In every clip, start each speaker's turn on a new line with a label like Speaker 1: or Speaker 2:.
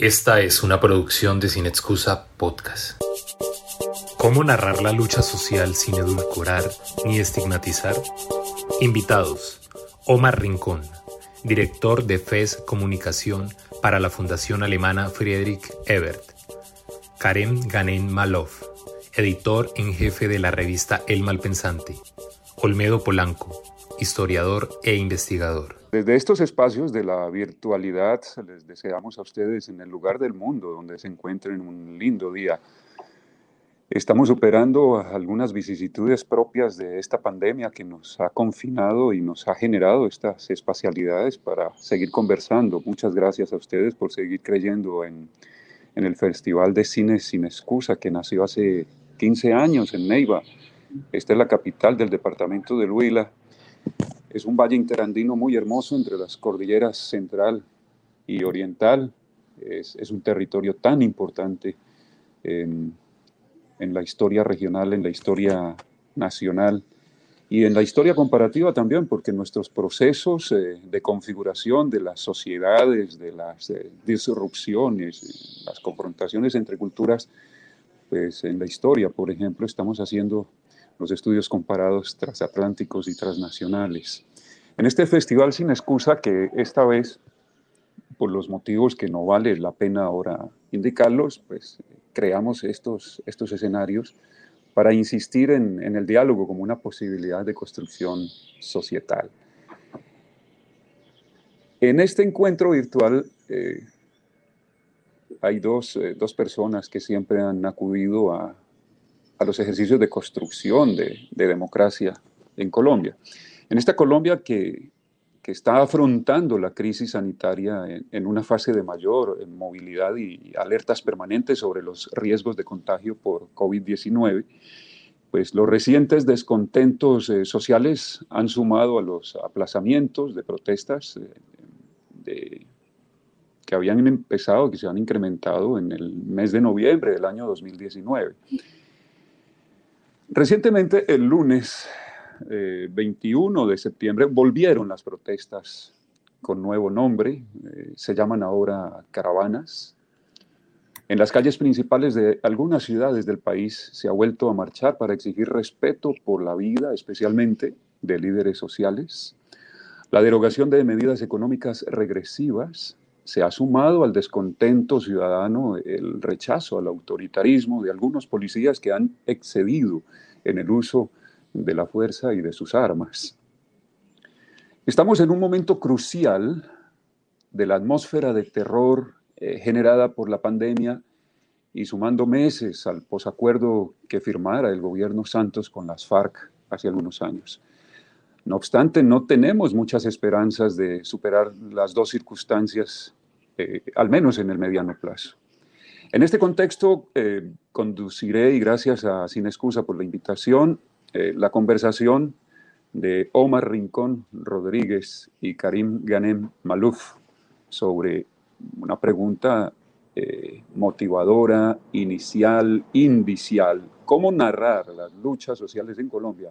Speaker 1: Esta es una producción de Sin Excusa Podcast. ¿Cómo narrar la lucha social sin edulcorar ni estigmatizar? Invitados: Omar Rincón, director de FES Comunicación para la Fundación Alemana Friedrich Ebert. Karen Ganen Maloff, editor en jefe de la revista El Malpensante. Olmedo Polanco, historiador e investigador.
Speaker 2: Desde estos espacios de la virtualidad les deseamos a ustedes en el lugar del mundo donde se encuentren un lindo día. Estamos superando algunas vicisitudes propias de esta pandemia que nos ha confinado y nos ha generado estas espacialidades para seguir conversando. Muchas gracias a ustedes por seguir creyendo en, en el Festival de Cine Sin Excusa que nació hace 15 años en Neiva. Esta es la capital del departamento de Huila es un valle interandino muy hermoso entre las cordilleras central y oriental. Es, un territorio tan importante en, la historia regional, en la historia nacional y en la historia comparativa también, porque nuestros procesos eh, de configuración de las sociedades, de las eh, disrupciones, las confrontaciones entre culturas, pues en la historia, por ejemplo, estamos haciendo los estudios comparados transatlánticos y transnacionales. En este festival sin excusa, que esta vez, por los motivos que no vale la pena ahora indicarlos, pues creamos estos, estos escenarios para insistir en, el diálogo como una posibilidad de construcción societal. En este encuentro virtual eh, hay dos, eh, dos, personas que siempre han acudido a, a los ejercicios de construcción de, democracia en Colombia. En esta Colombia que, está afrontando la crisis sanitaria en, una fase de mayor movilidad y alertas permanentes sobre los riesgos de contagio por COVID-19, pues los recientes descontentos eh, sociales han sumado a los aplazamientos de protestas eh, que habían empezado, que se han incrementado en el mes de noviembre del año 2019. Recientemente, el lunes 21 eh, de septiembre, volvieron las protestas con nuevo nombre, eh, se llaman ahora caravanas. En las calles principales de algunas ciudades del país se ha vuelto a marchar para exigir respeto por la vida, especialmente de líderes sociales, la derogación de medidas económicas regresivas, se ha sumado al descontento ciudadano el rechazo al autoritarismo de algunos policías que han excedido en el uso de la fuerza y de sus armas. Estamos en un momento crucial de la atmósfera de terror eh, generada por la pandemia y sumando meses al posacuerdo que firmara el gobierno Santos con las FARC hace algunos años. No obstante, no tenemos muchas esperanzas de superar las dos circunstancias eh, al menos en el mediano plazo. En este contexto, eh, conduciré, y gracias a Sin Excusa por la invitación, eh, la conversación de Omar Rincón Rodríguez y Karim Ganem Malouf sobre una pregunta motivadora, inicial, indicial, cómo narrar las luchas sociales en Colombia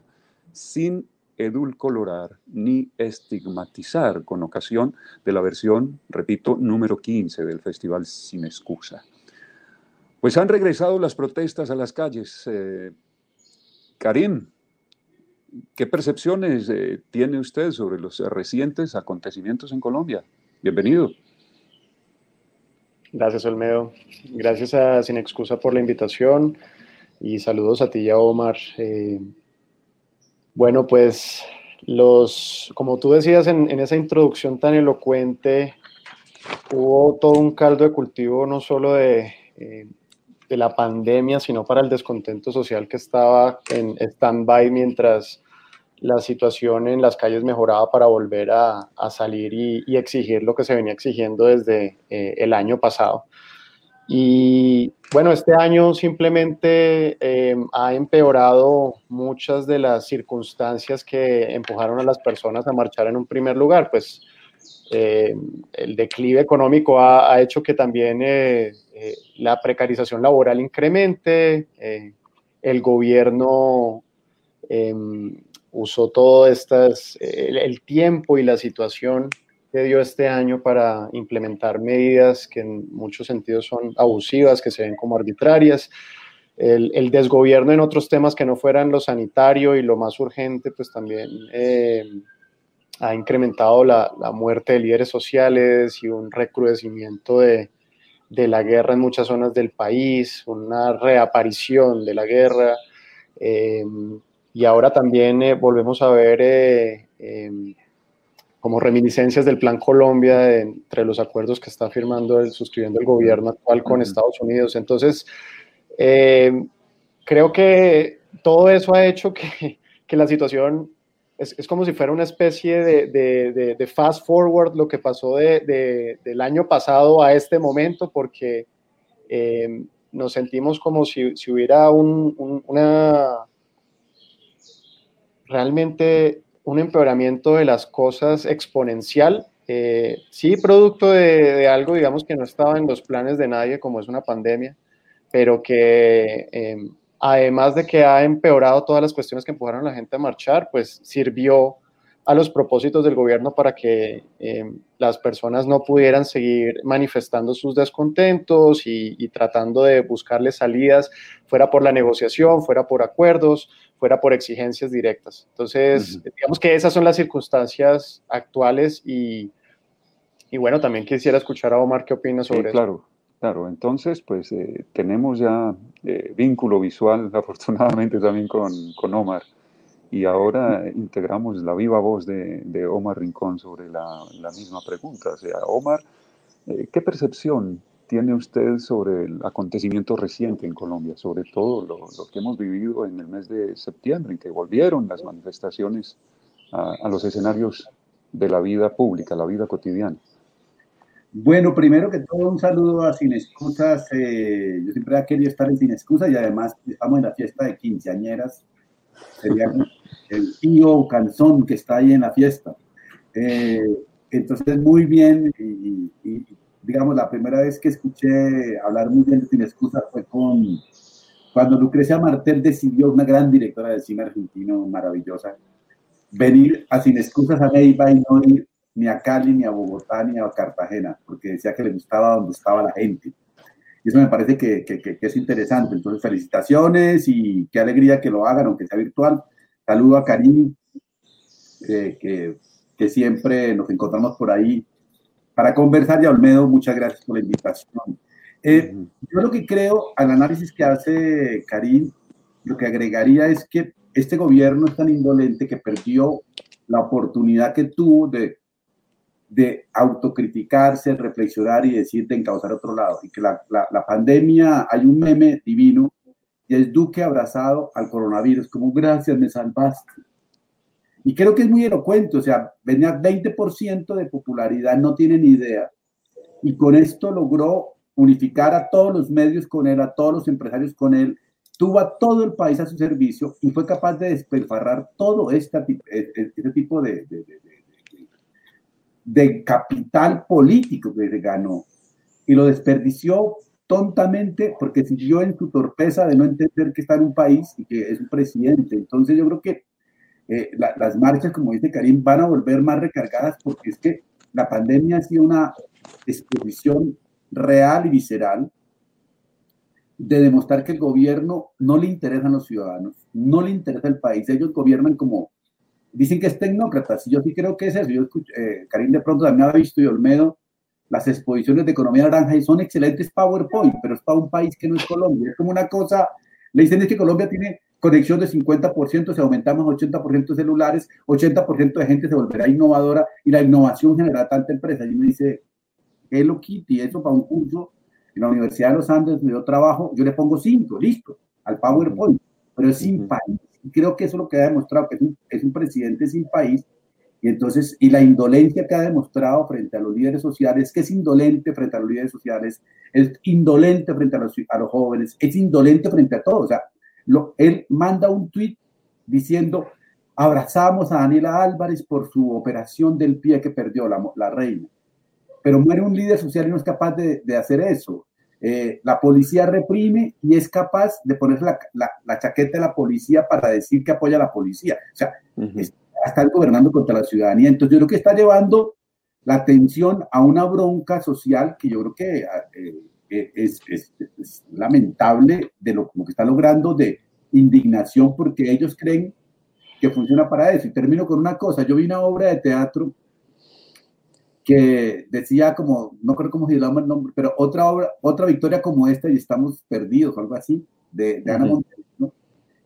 Speaker 2: sin edulcolorar ni estigmatizar con ocasión de la versión, repito, número 15 del Festival Sin Excusa. Pues han regresado las protestas a las calles. Eh, Karim, ¿qué percepciones eh, tiene usted sobre los recientes acontecimientos en Colombia? Bienvenido.
Speaker 3: Gracias, Olmedo. Gracias a Sin Excusa por la invitación y saludos a ti y Omar. Eh, bueno, pues los, como tú decías en, esa introducción tan elocuente, hubo todo un caldo de cultivo no solo de, eh, de la pandemia, sino para el descontento social que estaba en stand-by mientras la situación en las calles mejoraba para volver a, salir y, exigir lo que se venía exigiendo desde eh, el año pasado. Y bueno, este año simplemente eh, ha empeorado muchas de las circunstancias que empujaron a las personas a marchar en un primer lugar. Pues eh, el declive económico ha, hecho que también eh, la precarización laboral incremente, el gobierno usó todo estas, el, tiempo y la situación que dio este año para implementar medidas que en muchos sentidos son abusivas, que se ven como arbitrarias. El, desgobierno en otros temas que no fueran lo sanitario y lo más urgente, pues también eh, ha incrementado la, muerte de líderes sociales y un recrudecimiento de, la guerra en muchas zonas del país, una reaparición de la guerra. Eh, y ahora también eh, volvemos a ver eh, em, como reminiscencias del Plan Colombia entre los acuerdos que está firmando, el, suscribiendo el gobierno actual con Estados Unidos. Entonces, em, creo que todo eso ha hecho que, que la situación es, es, como si fuera una especie de, de, de, fast forward lo que pasó del año pasado a este momento, porque em, nos sentimos como si, si hubiera un, una realmente un empeoramiento de las cosas exponencial, eh, sí producto de, algo, digamos, que no estaba en los planes de nadie, como es una pandemia, pero que em, además de que ha empeorado todas las cuestiones que empujaron a la gente a marchar, pues sirvió a los propósitos del gobierno para que em, las personas no pudieran seguir manifestando sus descontentos y, tratando de buscarle salidas, fuera por la negociación, fuera por acuerdos, fuera por exigencias directas. Entonces, digamos que esas son las circunstancias actuales y, y, bueno, también quisiera escuchar a Omar qué opina sobre eso.
Speaker 2: Claro, claro. Entonces, pues eh, tenemos ya eh, vínculo visual, afortunadamente también con, con Omar y ahora integramos la viva voz de, de Omar Rincón sobre la, la, misma pregunta. O sea, Omar, eh, ¿qué percepción tiene usted sobre el acontecimiento reciente en Colombia, sobre todo lo, lo, que hemos vivido en el mes de septiembre, en que volvieron las manifestaciones a, a los escenarios de la vida pública, la vida cotidiana?
Speaker 4: Bueno, primero que todo, un saludo a Sin Excusas. Eh, yo siempre he querido estar en Sin Excusas y además estamos en la fiesta de quinceañeras. Sería el tío Canzón que está ahí en la fiesta. Eh, entonces, muy bien, y, digamos, la primera vez que escuché hablar muy bien de Sin Excusa fue con cuando Lucrecia Martel decidió, una gran directora de cine argentino maravillosa, venir a Sin Excusas a Neiva y no ir ni a Cali, ni a Bogotá, ni a Cartagena, porque decía que le gustaba donde estaba la gente. Y eso me parece que, que, que es interesante. Entonces, felicitaciones y qué alegría que lo hagan, aunque sea virtual. Saludo a Karim, eh, que, que, siempre nos encontramos por ahí para conversar. Y Olmedo, muchas gracias por la invitación. Eh, yo lo que creo al análisis que hace Karim, lo que agregaría es que este gobierno es tan indolente que perdió la oportunidad que tuvo de, de autocriticarse, reflexionar y decir de encauzar otro lado. Y que la, la, la pandemia, hay un meme divino y es Duque abrazado al coronavirus, como gracias, me salvaste. Y creo que es muy elocuente, o sea, venía 20% de popularidad, no tiene ni idea. Y con esto logró unificar a todos los medios con él, a todos los empresarios con él, tuvo a todo el país a su servicio y fue capaz de despilfarrar todo este, este tipo de, de, de, de, capital político que ganó y lo desperdició tontamente porque siguió en su torpeza de no entender que está en un país y que es un presidente. Entonces yo creo que eh, las marchas, como dice Karim, van a volver más recargadas porque es que la pandemia ha sido una exposición real y visceral de demostrar que el gobierno no le interesa a los ciudadanos, no le interesa el país. Ellos gobiernan como, dicen que es tecnócratas, y yo sí creo que es eso. Yo eh, Karim de pronto también ha visto y Olmedo las exposiciones de economía naranja y son excelentes PowerPoint, pero es para un país que no es Colombia. Es como una cosa, le dicen es que Colombia tiene conexión de 50%, si aumentamos 80% celulares, 80% de gente se volverá innovadora y la innovación generará tanta empresa. Y me dice, Hello Kitty, eso para un curso en la Universidad de los Andes me dio trabajo, yo le pongo 5, listo, al PowerPoint, pero es sin país. Y creo que eso es lo que ha demostrado, que es un, es un presidente sin país y entonces, y la indolencia que ha demostrado frente a los líderes sociales, que es indolente frente a los líderes sociales, es indolente frente a los, a los jóvenes, es indolente frente a todos. O sea, lo, él manda un tuit diciendo, abrazamos a Daniela Álvarez por su operación del pie que perdió la, la reina. Pero muere un líder social y no es capaz de, de hacer eso. Eh, la policía reprime y es capaz de poner la, la, la, chaqueta de la policía para decir que apoya a la policía. O sea, uh -huh. es, estar gobernando contra la ciudadanía. Entonces yo creo que está llevando la atención a una bronca social que yo creo que eh, es, lamentable de lo, que está logrando de indignación porque ellos creen que funciona para eso. Y termino con una cosa, yo vi una obra de teatro que decía como, no creo cómo se llama el nombre, pero otra obra, otra victoria como esta y estamos perdidos, algo así, de, Ana Montero, ¿no?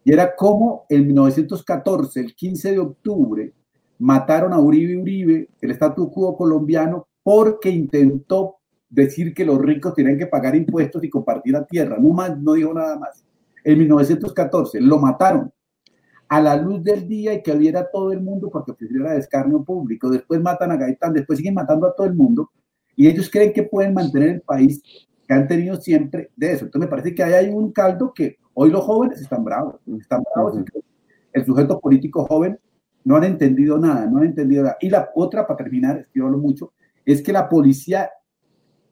Speaker 4: Y era como en 1914, el 15 de octubre, mataron a Uribe Uribe, el statu quo colombiano, porque intentó decir que los ricos tenían que pagar impuestos y compartir la tierra. No, más, no dijo nada más. En 1914 lo mataron a la luz del día y que viera todo el mundo porque ofreciera descarnio público. Después matan a Gaitán, después siguen matando a todo el mundo y ellos creen que pueden mantener el país que han tenido siempre de eso. Entonces me parece que ahí hay un caldo que hoy los jóvenes están bravos, están bravos. El sujeto político joven no han entendido nada, no han entendido nada. Y la otra, para terminar, es que yo hablo mucho, es que la policía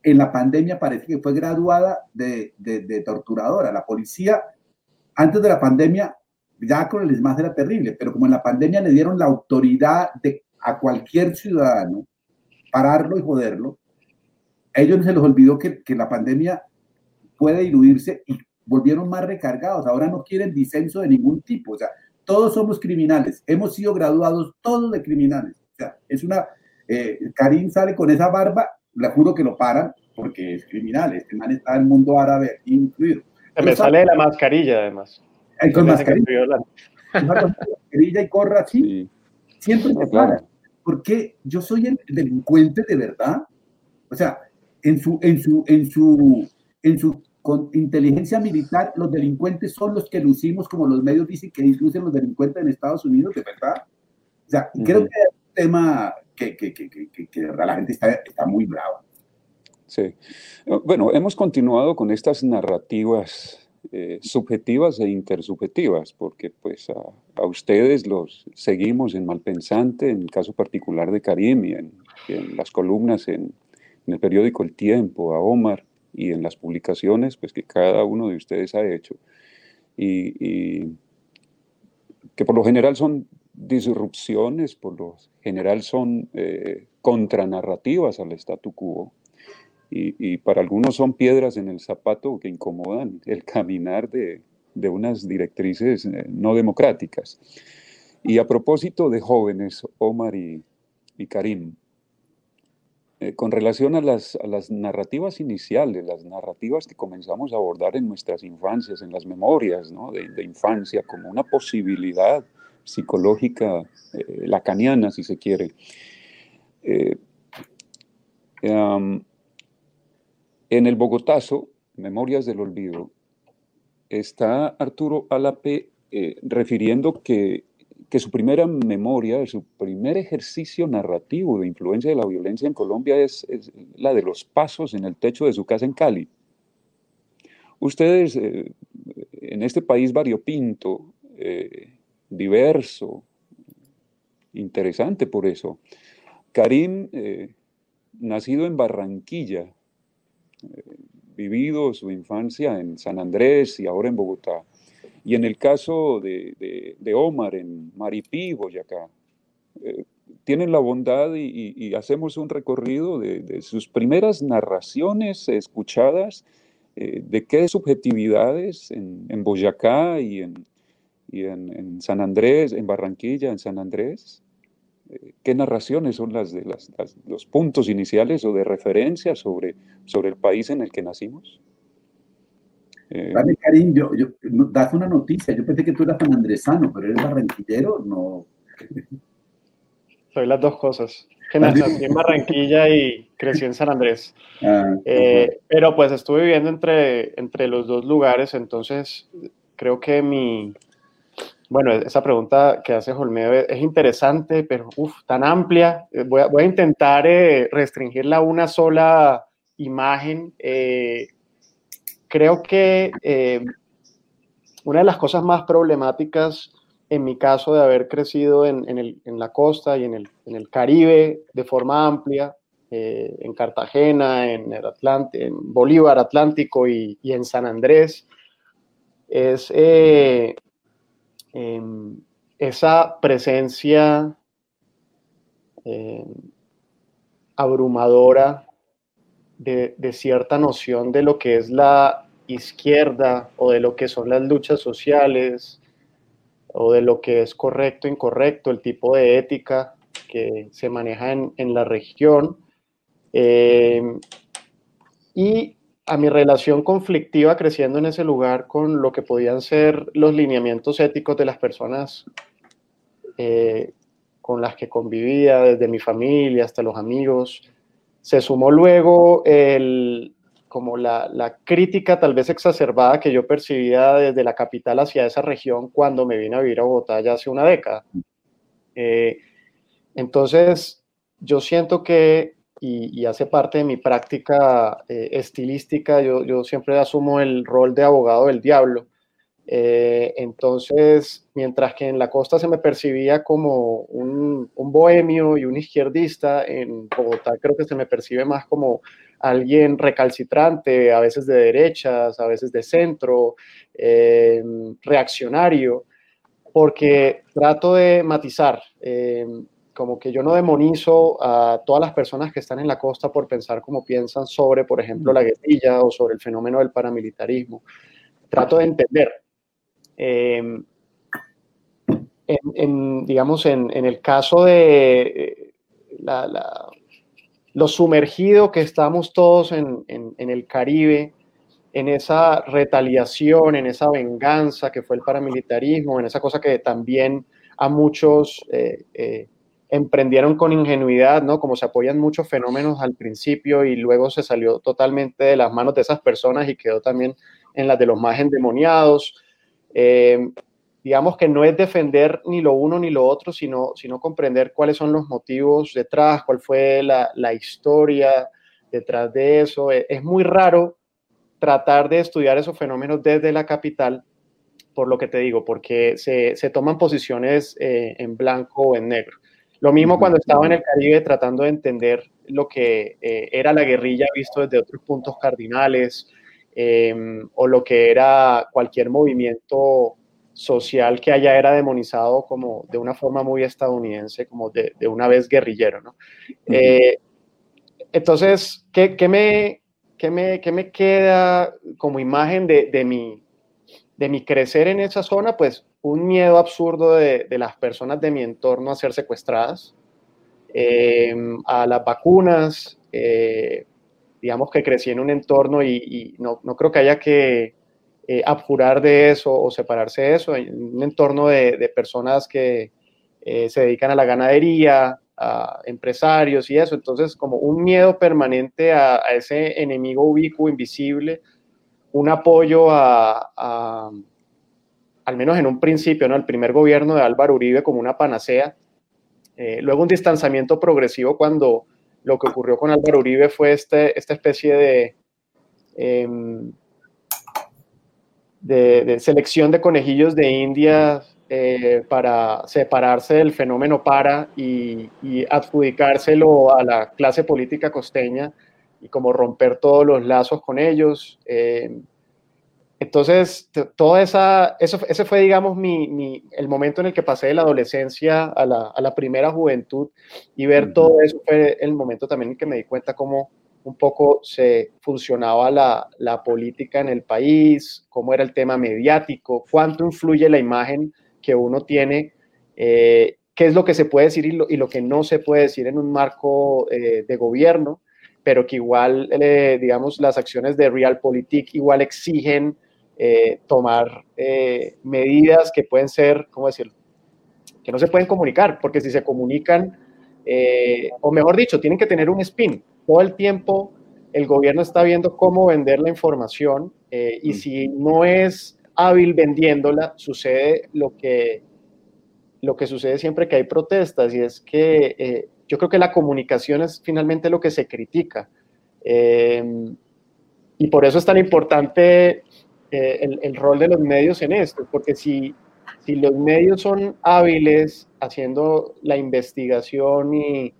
Speaker 4: en la pandemia parece que fue graduada de, de, torturadora. La policía, antes de la pandemia, ya con el ESMAD era terrible, pero como en la pandemia le dieron la autoridad de, a cualquier ciudadano, pararlo y joderlo, a ellos se les olvidó que, que la pandemia puede diluirse y volvieron más recargados. Ahora no quieren disenso de ningún tipo. O sea, todos somos criminales. Hemos sido graduados todos de criminales. O sea, es una... Eh, Karim sale con esa barba, le juro que lo paran porque es criminal. Este man está en el mundo árabe incluido.
Speaker 3: Se me sale la mascarilla, además.
Speaker 4: con mascarilla. mascarilla y corra así. Siempre me para. Porque yo soy el delincuente de verdad. O sea, en su, en su, en su, en su con inteligencia militar, los delincuentes son los que lucimos, como los medios dicen que lucen los delincuentes en Estados Unidos, de verdad. O sea, creo que es un tema que, que, que, que la gente está, está muy brava.
Speaker 2: Sí. Bueno, hemos continuado con estas narrativas eh, subjetivas e intersubjetivas, porque pues a, ustedes los seguimos en Malpensante, en el caso particular de Karim y en, las columnas en, en, el periódico El Tiempo, a Omar y en las publicaciones pues que cada uno de ustedes ha hecho. Y, que por lo general son disrupciones, por lo general son eh, contranarrativas al statu quo y, para algunos son piedras en el zapato que incomodan el caminar de, de unas directrices eh, no democráticas. Y a propósito de jóvenes, Omar y, y Karim, eh, con relación a las, a las, narrativas iniciales, las narrativas que comenzamos a abordar en nuestras infancias, en las memorias ¿no? de, de, infancia, como una posibilidad psicológica eh, lacaniana, si se quiere. Eh, en el Bogotazo, Memorias del Olvido, está Arturo Alape eh, refiriendo que, su primera memoria, su primer ejercicio narrativo de influencia de la violencia en Colombia es, la de los pasos en el techo de su casa en Cali. Ustedes, en este país variopinto, eh, diverso, interesante por eso, Karim, nacido en Barranquilla, vivido su infancia en San Andrés y ahora en Bogotá. Y en el caso de, Omar en Maripí, Boyacá, eh, tienen la bondad y, hacemos un recorrido de, sus primeras narraciones escuchadas, eh, de qué subjetividades en, Boyacá y, en, y en, San Andrés, en Barranquilla, en San Andrés, qué narraciones son las de los puntos iniciales o de referencia sobre, sobre el país en el que nacimos.
Speaker 4: Eh, vale, Karim, yo, das una noticia. Yo pensé que tú eras sanandresano, pero eres barranquillero, no.
Speaker 3: Soy las dos cosas. Que nací en Barranquilla y crecí en San Andrés. Ah, eh, pero pues estuve viviendo entre, entre los dos lugares, entonces creo que mi, bueno, esa pregunta que hace Olmedo es interesante, pero uf, tan amplia. Eh, voy a, intentar eh, restringirla a una sola imagen. Eh, creo que una de las cosas más problemáticas en mi caso de haber crecido en, la costa y en el, Caribe de forma amplia, en Cartagena, en, el en Bolívar Atlántico y, y, en San Andrés, es Em, esa presencia em, abrumadora de, cierta noción de lo que es la izquierda o de lo que son las luchas sociales o de lo que es correcto, incorrecto, el tipo de ética que se maneja en, la región. Eh, y a mi relación conflictiva creciendo en ese lugar con lo que podían ser los lineamientos éticos de las personas eh, con las que convivía, desde mi familia hasta los amigos. Se sumó luego el, como la, la, crítica tal vez exacerbada que yo percibía desde la capital hacia esa región cuando me vine a vivir a Bogotá ya hace una década. Eh, entonces, yo siento que y, hace parte de mi práctica eh, estilística. Yo, yo, siempre asumo el rol de abogado del diablo. Eh, entonces, mientras que en la costa se me percibía como un, bohemio y un izquierdista, en Bogotá creo que se me percibe más como alguien recalcitrante, a veces de derechas, a veces de centro, eh, reaccionario, porque trato de matizar como que yo no demonizo a todas las personas que están en la costa por pensar como piensan sobre, por ejemplo, la guerrilla o sobre el fenómeno del paramilitarismo. Trato de entender. Em, en, digamos, en, el caso de eh, lo sumergido que estamos todos en, el Caribe, en esa retaliación, en esa venganza que fue el paramilitarismo, en esa cosa que también a muchos eh, eh, emprendieron con ingenuidad, ¿no? Como se apoyan muchos fenómenos al principio y luego se salió totalmente de las manos de esas personas y quedó también en las de los más endemoniados. Eh, digamos que no es defender ni lo uno ni lo otro, sino, sino comprender cuáles son los motivos detrás, cuál fue la, la historia detrás de eso. E, es muy raro tratar de estudiar esos fenómenos desde la capital, por lo que te digo, porque se, se toman posiciones eh, en blanco o en negro. Lo mismo cuando estaba en el Caribe tratando de entender lo que eh, era la guerrilla visto desde otros puntos cardinales em, o lo que era cualquier movimiento social que allá era demonizado como de una forma muy estadounidense, como de, una vez guerrillero. ¿no? Eh, entonces, ¿qué, me, qué, me, ¿qué, me, queda como imagen de, de, mi, de mi crecer en esa zona? Pues un miedo absurdo de, las personas de mi entorno a ser secuestradas, eh, a las vacunas, eh, digamos que crecí en un entorno y, no, creo que haya que eh, abjurar de eso o separarse de eso, en un entorno de, personas que se dedican a la ganadería, a empresarios y eso, entonces como un miedo permanente a, ese enemigo ubicuo, invisible, un apoyo a al menos en un principio, ¿no? el primer gobierno de Álvaro Uribe como una panacea, eh, luego un distanciamiento progresivo cuando lo que ocurrió con Álvaro Uribe fue este, esta especie de, em, de, selección de conejillos de India eh, para separarse del fenómeno para y, adjudicárselo a la clase política costeña y como romper todos los lazos con ellos. Em, entonces, toda esa, eso, ese fue, digamos, mi, el momento en el que pasé de la adolescencia a la, primera juventud y ver todo eso fue el momento también en que me di cuenta cómo un poco se funcionaba la, política en el país, cómo era el tema mediático, cuánto influye la imagen que uno tiene, eh, qué es lo que se puede decir y lo, que no se puede decir en un marco eh, de gobierno, pero que igual, eh, digamos, las acciones de Realpolitik igual exigen eh, tomar eh, medidas que pueden ser, ¿cómo decirlo? Que no se pueden comunicar, porque si se comunican, eh, o mejor dicho, tienen que tener un spin. Todo el tiempo el gobierno está viendo cómo vender la información y si no es hábil vendiéndola, sucede lo que, lo que sucede siempre que hay protestas y es que yo creo que la comunicación es finalmente lo que se critica. y por eso es tan importante eh, el, rol de los medios en esto, porque si, si los medios son hábiles haciendo la investigación y,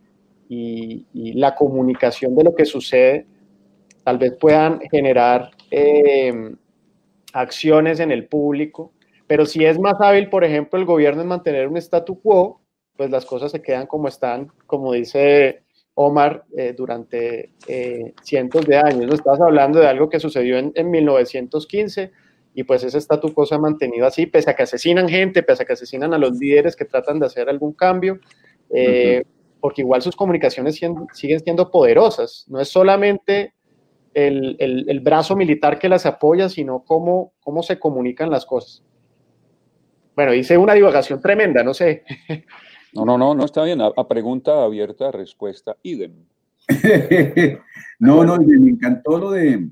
Speaker 3: y, la comunicación de lo que sucede, tal vez puedan generar eh, acciones en el público, pero si es más hábil, por ejemplo, el gobierno en mantener un statu quo, pues las cosas se quedan como están, como dice Omar, eh, durante eh, cientos de años. ¿no? Estás hablando de algo que sucedió en, en 1915 y pues ese statu quo se ha mantenido así, pese a que asesinan gente, pese a que asesinan a los líderes que tratan de hacer algún cambio, eh, porque igual sus comunicaciones siguen siendo poderosas. No es solamente el, el, el, brazo militar que las apoya, sino cómo, cómo se comunican las cosas. Bueno, hice una divagación tremenda, no sé.
Speaker 2: No, no, no, no está bien. A, pregunta abierta, respuesta idem.
Speaker 4: no, no, me encantó lo de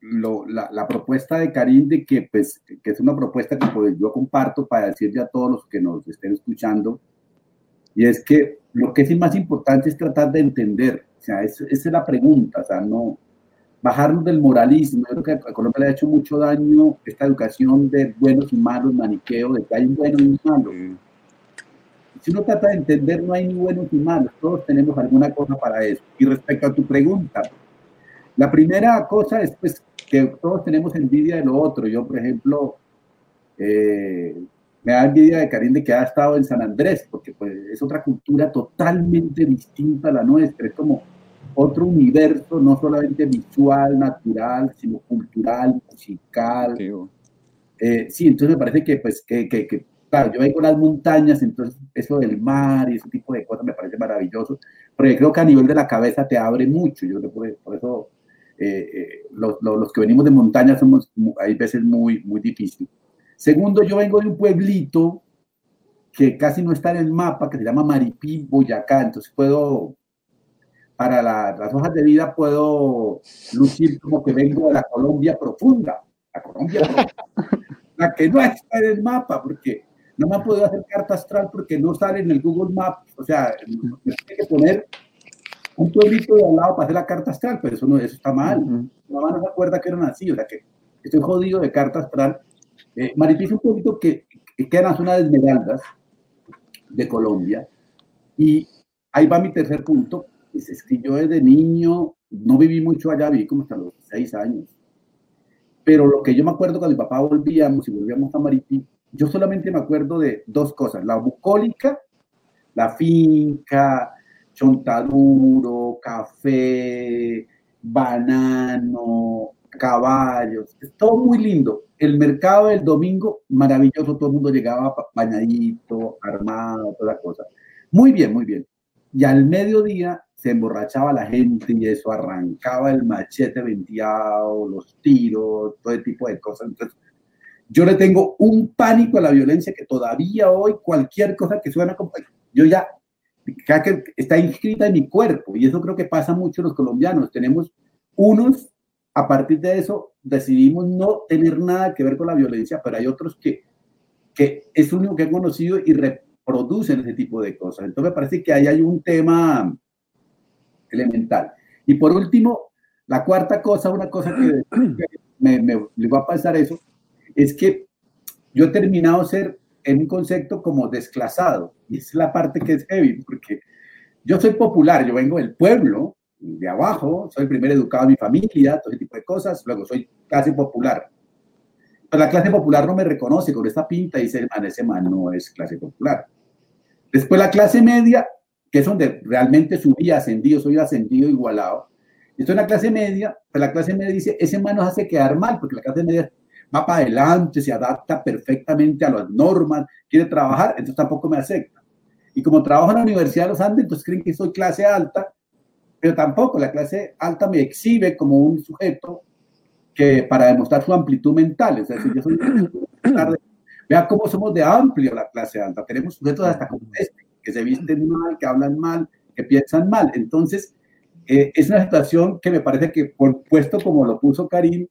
Speaker 4: lo, la, la, propuesta de Karim de que, pues, que es una propuesta que pues, yo comparto para decirle a todos los que nos estén escuchando, y es que lo que es más importante es tratar de entender, o sea, esa es la pregunta, o sea, no bajarnos del moralismo. Yo creo que a Colombia le ha hecho mucho daño esta educación de buenos y malos, maniqueo, de que hay un bueno y un malo. Si uno trata de entender, no hay ni buenos ni malos, todos tenemos alguna cosa para eso. Y respecto a tu pregunta, la primera cosa es pues, que todos tenemos envidia de lo otro. Yo, por ejemplo, eh, me da envidia de Karim de que ha estado en San Andrés, porque pues, es otra cultura totalmente distinta a la nuestra. Es como otro universo, no solamente visual, natural, sino cultural, musical. Sí, eh, sí entonces me parece que, pues, que, que, que claro, yo vengo a las montañas, entonces eso del mar y ese tipo de cosas me parece maravilloso, porque creo que a nivel de la cabeza te abre mucho, yo que por, eso eh, eh, los, los, que venimos de montaña somos, hay veces muy, muy difícil. Segundo, yo vengo de un pueblito que casi no está en el mapa, que se llama Maripí, Boyacá, entonces puedo, para las hojas de vida puedo lucir como que vengo de la Colombia profunda, la Colombia profunda, la que no está en el mapa, porque no me han podido hacer carta astral porque no sale en el Google Maps. O sea, me tiene que poner un pueblito de al lado para hacer la carta astral, pero eso, no, eso está mal. Mi mamá no se acuerda que eran así, o sea que estoy jodido de carta astral. Eh, Maripí es un pueblito que, que, queda en la zona de Esmeraldas de Colombia. Y ahí va mi tercer punto. Es que yo desde niño no viví mucho allá, viví como hasta los seis años. Pero lo que yo me acuerdo cuando mi papá volvíamos y volvíamos a Maripí, yo solamente me acuerdo de dos cosas, la bucólica, la finca, chontaduro, café, banano, caballos, todo muy lindo. El mercado del domingo, maravilloso, todo el mundo llegaba bañadito, armado, toda la cosa. Muy bien, muy bien. Y al mediodía se emborrachaba la gente y eso arrancaba el machete venteado, los tiros, todo tipo de cosas. Entonces, yo le tengo un pánico a la violencia que todavía hoy cualquier cosa que suena como yo ya que está inscrita en mi cuerpo y eso creo que pasa mucho en los colombianos. Tenemos unos a partir de eso decidimos no tener nada que ver con la violencia, pero hay otros que que es lo único que han conocido y reproducen ese tipo de cosas. Entonces me parece que ahí hay un tema elemental. Y por último, la cuarta cosa, una cosa que me, me, va a pasar eso, es que yo he terminado ser en un concepto como desclasado. Y es la parte que es heavy, porque yo soy popular, yo vengo del pueblo, de abajo, soy el primer educado de mi familia, todo ese tipo de cosas, luego soy clase popular. Pero la clase popular no me reconoce con esta pinta y dice, man, ese man no es clase popular. Después la clase media, que es donde realmente subí ascendido, soy ascendido, igualado. Estoy en la clase media, pero la clase media dice, ese man nos hace quedar mal, porque la clase media va para adelante, se adapta perfectamente a las normas, quiere trabajar, entonces tampoco me acepta. Y como trabajo en la Universidad de los Andes, entonces creen que soy clase alta, pero tampoco la clase alta me exhibe como un sujeto que para demostrar su amplitud mental. Es decir, yo soy Vea cómo somos de amplio la clase alta. Tenemos sujetos hasta como este, que se visten mal, que hablan mal, que piensan mal. Entonces, eh, es una situación que me parece que, por puesto como lo puso Karim,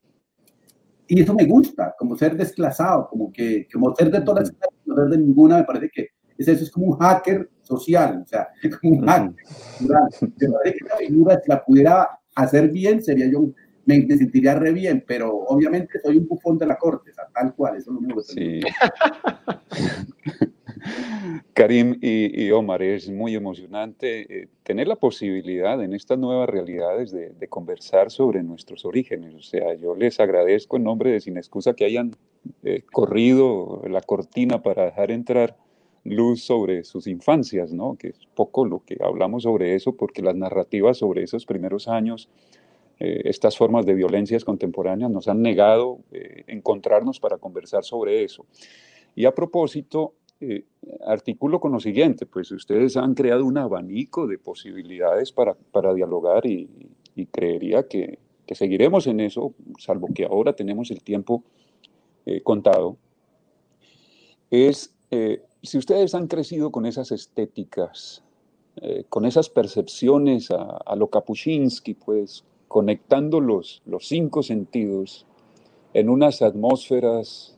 Speaker 4: y eso me gusta, como ser desclasado, como que como ser de todas las no ser de ninguna, me parece que es eso, es como un hacker social, o sea, como un hacker. Me parece que la figura, si la pudiera hacer bien, sería yo, me, sentiría re bien, pero obviamente soy un bufón de la corte, tal cual, eso único que sí.
Speaker 2: Karim y, Omar, es muy emocionante eh, tener la posibilidad en estas nuevas realidades de, conversar sobre nuestros orígenes. O sea, yo les agradezco en nombre de Sin Excusa que hayan eh, corrido la cortina para dejar entrar luz sobre sus infancias, ¿no? que es poco lo que hablamos sobre eso, porque las narrativas sobre esos primeros años, eh, estas formas de violencias contemporáneas nos han negado eh, encontrarnos para conversar sobre eso. Y a propósito, eh, artículo con lo siguiente, pues ustedes han creado un abanico de posibilidades para, para dialogar y, creería que, que, seguiremos en eso, salvo que ahora tenemos el tiempo contado, es si ustedes han crecido con esas estéticas, eh, con esas percepciones a, lo Kapuscinski, pues conectando los, los, cinco sentidos en unas atmósferas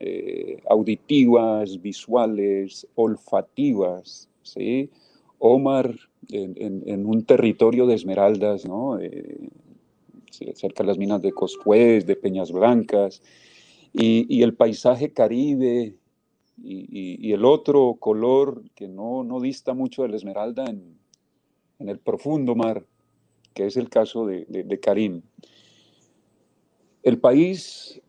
Speaker 2: eh, auditivas, visuales, olfativas, ¿sí? Omar en, un territorio de esmeraldas, ¿no? Eh, cerca de las minas de Coscuez, de Peñas Blancas, y, y el paisaje caribe, y, el otro color que no, no dista mucho de la esmeralda en, en, el profundo mar, que es el caso de, Karim. El país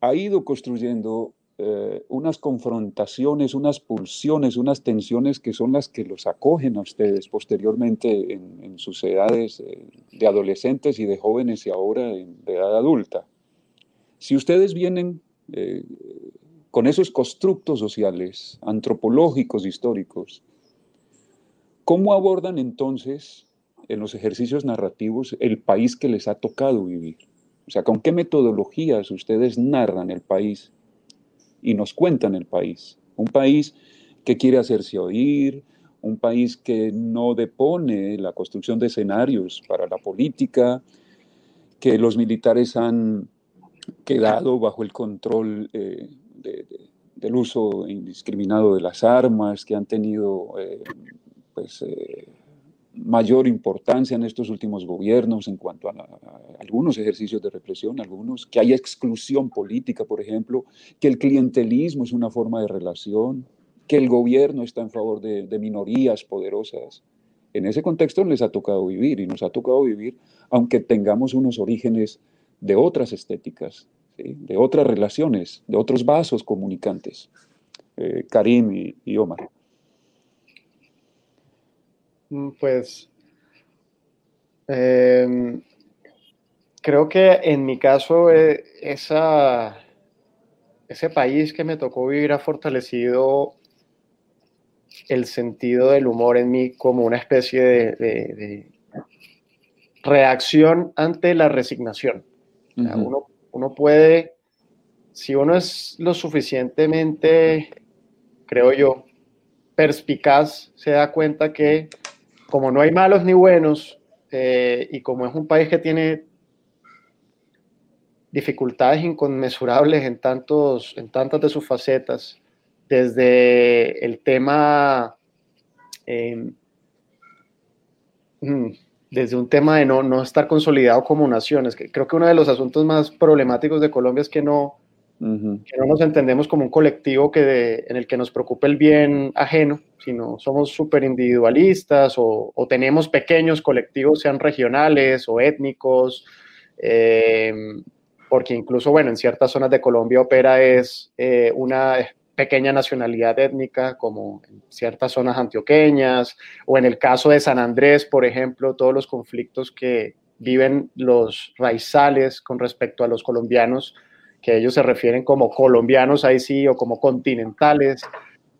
Speaker 2: ha ido construyendo eh, unas confrontaciones, unas pulsiones, unas tensiones que son las que los acogen a ustedes posteriormente en, sus edades eh, de adolescentes y de jóvenes y ahora de edad adulta. Si ustedes vienen eh, con esos constructos sociales, antropológicos, históricos, ¿cómo abordan entonces en los ejercicios narrativos el país que les ha tocado vivir? O sea, ¿con qué metodologías ustedes narran el país y nos cuentan el país? Un país que quiere hacerse oír, un país que no depone la construcción de escenarios para la política, que los militares han quedado bajo el control eh, del uso indiscriminado de las armas, que han tenido eh, pues, eh, mayor importancia en estos últimos gobiernos en cuanto a, algunos ejercicios de represión, algunos, que hay exclusión política, por ejemplo, que el clientelismo es una forma de relación, que el gobierno está en favor de, de minorías poderosas. En ese contexto les ha tocado vivir y nos ha tocado vivir, aunque tengamos unos orígenes de otras estéticas, de otras relaciones, de otros vasos comunicantes, eh, Karim y, Omar.
Speaker 3: Mm, pues em, creo que en mi caso eh, esa, ese país que me tocó vivir ha fortalecido el sentido del humor en mí como una especie de, reacción ante la resignación. uno uno puede, si uno es lo suficientemente, creo yo, perspicaz, se da cuenta que como no hay malos ni buenos, eh, y como es un país que tiene dificultades inconmensurables en, tantos, en tantas de sus facetas, desde el tema em, mm, desde un tema de no, no estar consolidado como naciones. Creo que uno de los asuntos más problemáticos de Colombia es que no, que no nos entendemos como un colectivo que en el que nos preocupe el bien ajeno, sino somos súper individualistas o, tenemos pequeños colectivos, sean regionales o étnicos, eh, porque incluso, bueno, en ciertas zonas de Colombia opera es eh, una pequeña nacionalidad étnica, como en ciertas zonas antioqueñas, o en el caso de San Andrés, por ejemplo, todos los conflictos que viven los raizales con respecto a los colombianos, que ellos se refieren como colombianos ahí sí, o como continentales.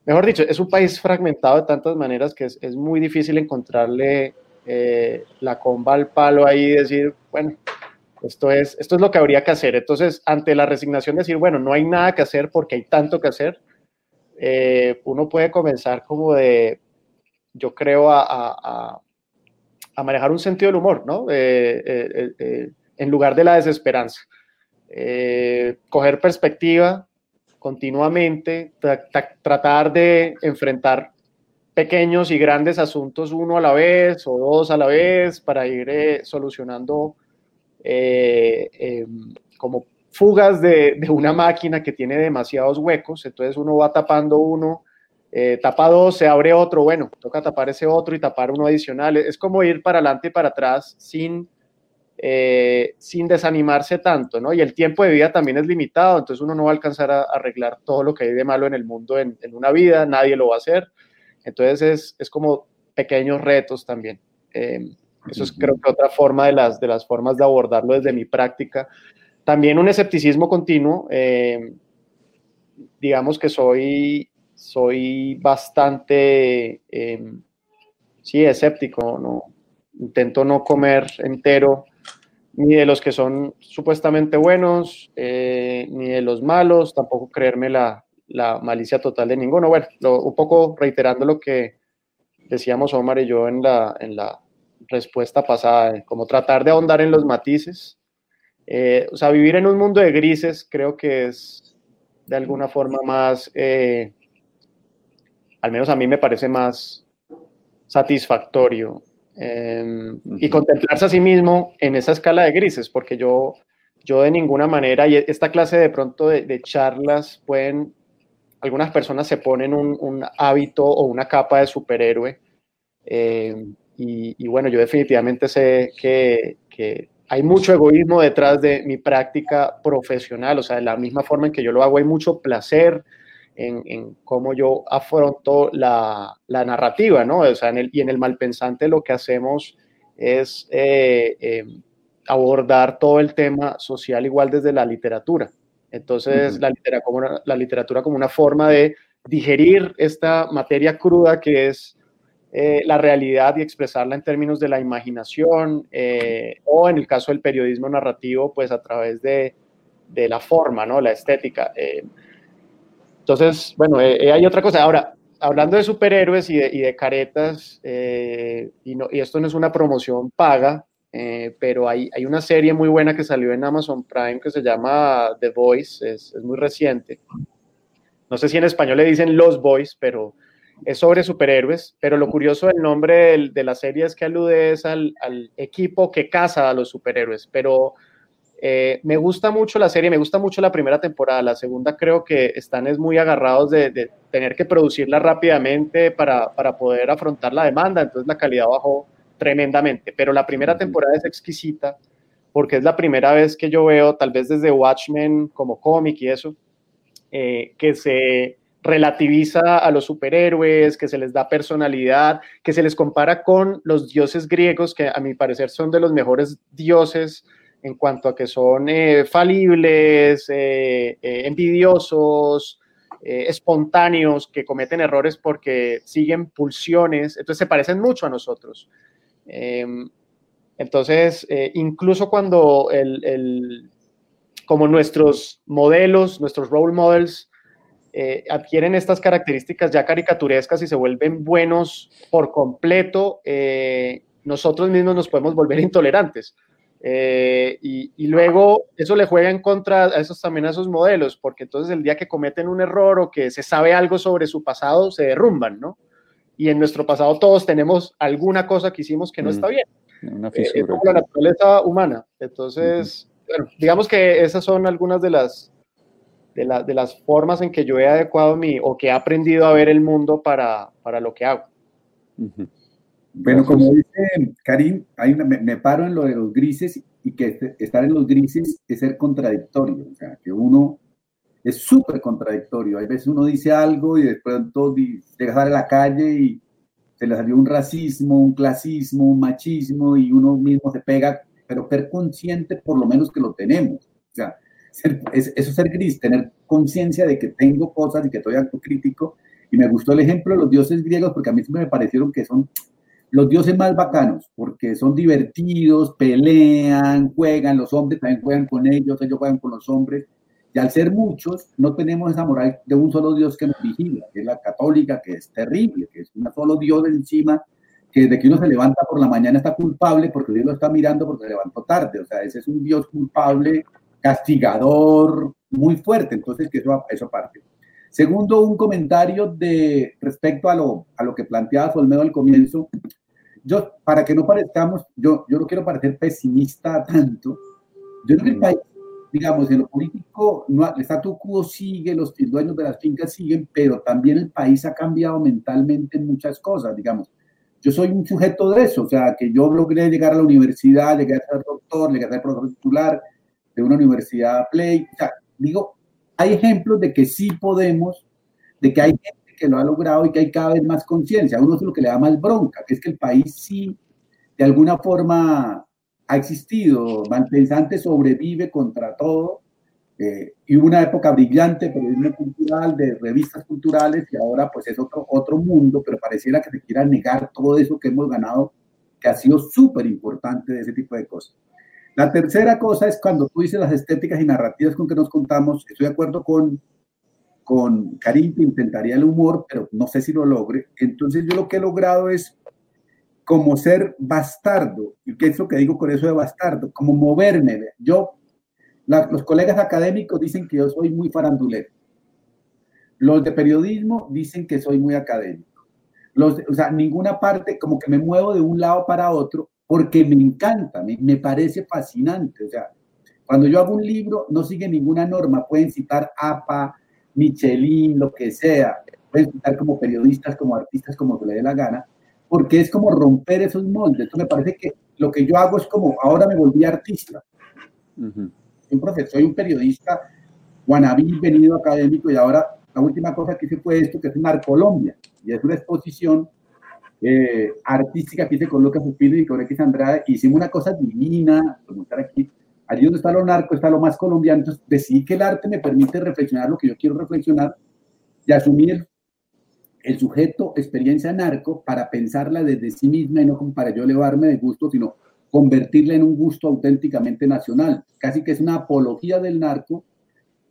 Speaker 3: Mejor dicho, es un país fragmentado de tantas maneras que es, muy difícil encontrarle eh, la comba al palo ahí y decir, bueno, esto es, esto es lo que habría que hacer. Entonces, ante la resignación, decir, bueno, no hay nada que hacer porque hay tanto que hacer, eh, uno puede comenzar como de, yo creo, a, a, manejar un sentido del humor, ¿no? Eh, eh, en lugar de la desesperanza. Coger perspectiva continuamente, tratar de enfrentar pequeños y grandes asuntos uno a la vez o dos a la vez para ir solucionando em, como fugas de, una máquina que tiene demasiados huecos, entonces uno va tapando uno, eh, tapa dos, se abre otro, bueno, toca tapar ese otro y tapar uno adicional. Es como ir para adelante y para atrás sin eh, sin desanimarse tanto, ¿no? Y el tiempo de vida también es limitado, entonces uno no va a alcanzar a, arreglar todo lo que hay de malo en el mundo en, una vida, nadie lo va a hacer. Entonces es, es como pequeños retos también. Eh, eso es creo que otra forma de las, de las formas de abordarlo desde mi práctica. También un escepticismo continuo. Eh, digamos que soy, soy bastante, sí, escéptico, ¿no? Intento no comer entero ni de los que son supuestamente buenos, eh, ni de los malos, tampoco creerme la, malicia total de ninguno. Bueno, un poco reiterando lo que decíamos Omar y yo en la, en la respuesta pasada, como tratar de ahondar en los matices. Eh, o sea, vivir en un mundo de grises creo que es de alguna forma más, eh, al menos a mí me parece más satisfactorio Em, y contemplarse a sí mismo en esa escala de grises, porque yo, yo de ninguna manera, y esta clase de pronto de, charlas pueden, algunas personas se ponen un, hábito o una capa de superhéroe, em, y, bueno, yo definitivamente sé que, que hay mucho egoísmo detrás de mi práctica profesional, o sea, de la misma forma en que yo lo hago, hay mucho placer, en, cómo yo afronto la, narrativa, ¿no? O sea, en el, y en el malpensante lo que hacemos es eh, em, abordar todo el tema social igual desde la literatura. Entonces, la, literatura como una, la literatura como una forma de digerir esta materia cruda que es eh, la realidad y expresarla en términos de la imaginación, eh, o en el caso del periodismo narrativo, pues a través de, de la forma, ¿no? La estética. Entonces, bueno, eh, eh, hay otra cosa. Ahora, hablando de superhéroes y de, caretas, eh, y, esto no es una promoción paga, pero hay, una serie muy buena que salió en Amazon Prime que se llama The Voice, es, es, muy reciente. No sé si en español le dicen Los Boys, pero es sobre superhéroes. Pero lo curioso del nombre de la serie es que alude al, al equipo que caza a los superhéroes, pero eh, me gusta mucho la serie, me gusta mucho la primera temporada. La segunda creo que están es muy agarrados de, tener que producirla rápidamente para, poder afrontar la demanda, entonces la calidad bajó tremendamente. Pero la primera temporada es exquisita porque es la primera vez que yo veo, tal vez desde Watchmen como cómic y eso, eh, que se relativiza a los superhéroes, que se les da personalidad, que se les compara con los dioses griegos, que a mi parecer son de los mejores dioses en cuanto a que son eh, falibles, eh, eh, envidiosos, espontáneos, que cometen errores porque siguen pulsiones, entonces se parecen mucho a nosotros. Em, entonces, incluso cuando el, como nuestros modelos, nuestros role models, adquieren estas características ya caricaturescas y se vuelven buenos por completo, nosotros mismos nos podemos volver intolerantes. Eh, y, luego eso le juega en contra a esos también a esos modelos, porque entonces el día que cometen un error o que se sabe algo sobre su pasado, se derrumban, ¿no? Y en nuestro pasado todos tenemos alguna cosa que hicimos que no está bien. Una eh, es como la naturaleza humana. Entonces, bueno, digamos que esas son algunas de las, de, de, las formas en que yo he adecuado mi, o que he aprendido a ver el mundo para, para lo que hago.
Speaker 4: Bueno, como dice Karim, hay me, paro en lo de los grises y que este, estar en los grises es ser contradictorio, o sea, que uno es súper contradictorio. Hay veces uno dice algo y de pronto llegas a la calle y se le salió un racismo, un clasismo, un machismo y uno mismo se pega, pero ser consciente por lo menos que lo tenemos. O sea, eso es ser gris, tener conciencia de que tengo cosas y que estoy autocrítico. Y me gustó el ejemplo de los dioses griegos porque a mí me parecieron que son los dioses más bacanos, porque son divertidos, pelean, juegan, los hombres también juegan con ellos, ellos juegan con los hombres. Y al ser muchos, no tenemos esa moral de un solo Dios que nos vigila, que es la católica, que es terrible, que es un solo Dios encima, que desde que uno se levanta por la mañana está culpable porque Dios lo está mirando porque se levantó tarde. O sea, ese es un Dios culpable, castigador, muy fuerte. Entonces, que eso, eso parte. Segundo, un comentario de respecto a lo, a lo que planteaba Solmedo al comienzo. Yo, para que no parezcamos, yo, yo no quiero parecer pesimista tanto. Yo creo que el país, digamos, en lo político, no, el statu quo sigue, los dueños de las fincas siguen, pero también el país ha cambiado mentalmente en muchas cosas, digamos. yo soy un sujeto de eso, o sea, que yo logré llegar a la universidad, llegué a ser doctor, llegué a ser profesor titular de una universidad Play. O sea, digo, hay ejemplos de que sí podemos, de que hay gente que lo ha logrado y que hay cada vez más conciencia. Uno es lo que le da más bronca, que es que el país sí, de alguna forma, ha existido, malpensante sobrevive contra todo eh, y hubo una época brillante, periodismo cultural, de revistas culturales, y ahora pues es otro, otro mundo, pero pareciera que se quiera negar todo eso que hemos ganado, que ha sido súper importante de ese tipo de cosas. La tercera cosa es cuando tú dices las estéticas y narrativas con que nos contamos, estoy de acuerdo con, con Karim, que intentaría el humor, pero no sé si lo logre. Entonces yo lo que he logrado es como ser bastardo, y qué es lo que digo con eso de bastardo, como moverme. Yo los colegas académicos dicen que yo soy muy farandulero. Los de periodismo dicen que soy muy académico. Los, o sea, ninguna parte, como que me muevo de un lado para otro porque me encanta, me, me parece fascinante. O sea, cuando yo hago un libro, no sigue ninguna norma. Pueden citar APA, Michelin, lo que sea. Pueden citar como periodistas, como artistas, como se le dé la gana, porque es como romper esos moldes. Entonces me parece que lo que yo hago es como, ahora me volví artista un profesor, soy un periodista guanabí, venido académico, y ahora la última cosa que hice fue esto, que es Colombia y es una exposición eh, artística que hice con Lucas Pupilo y con X Andrade, hicimos una cosa divina, como estar aquí, allí donde está lo narco, está lo más colombiano, entonces decidí que el arte me permite reflexionar lo que yo quiero reflexionar y asumir el sujeto experiencia narco para pensarla desde sí misma y no como para yo elevarme de gusto, sino convertirla en un gusto auténticamente nacional. Casi que es una apología del narco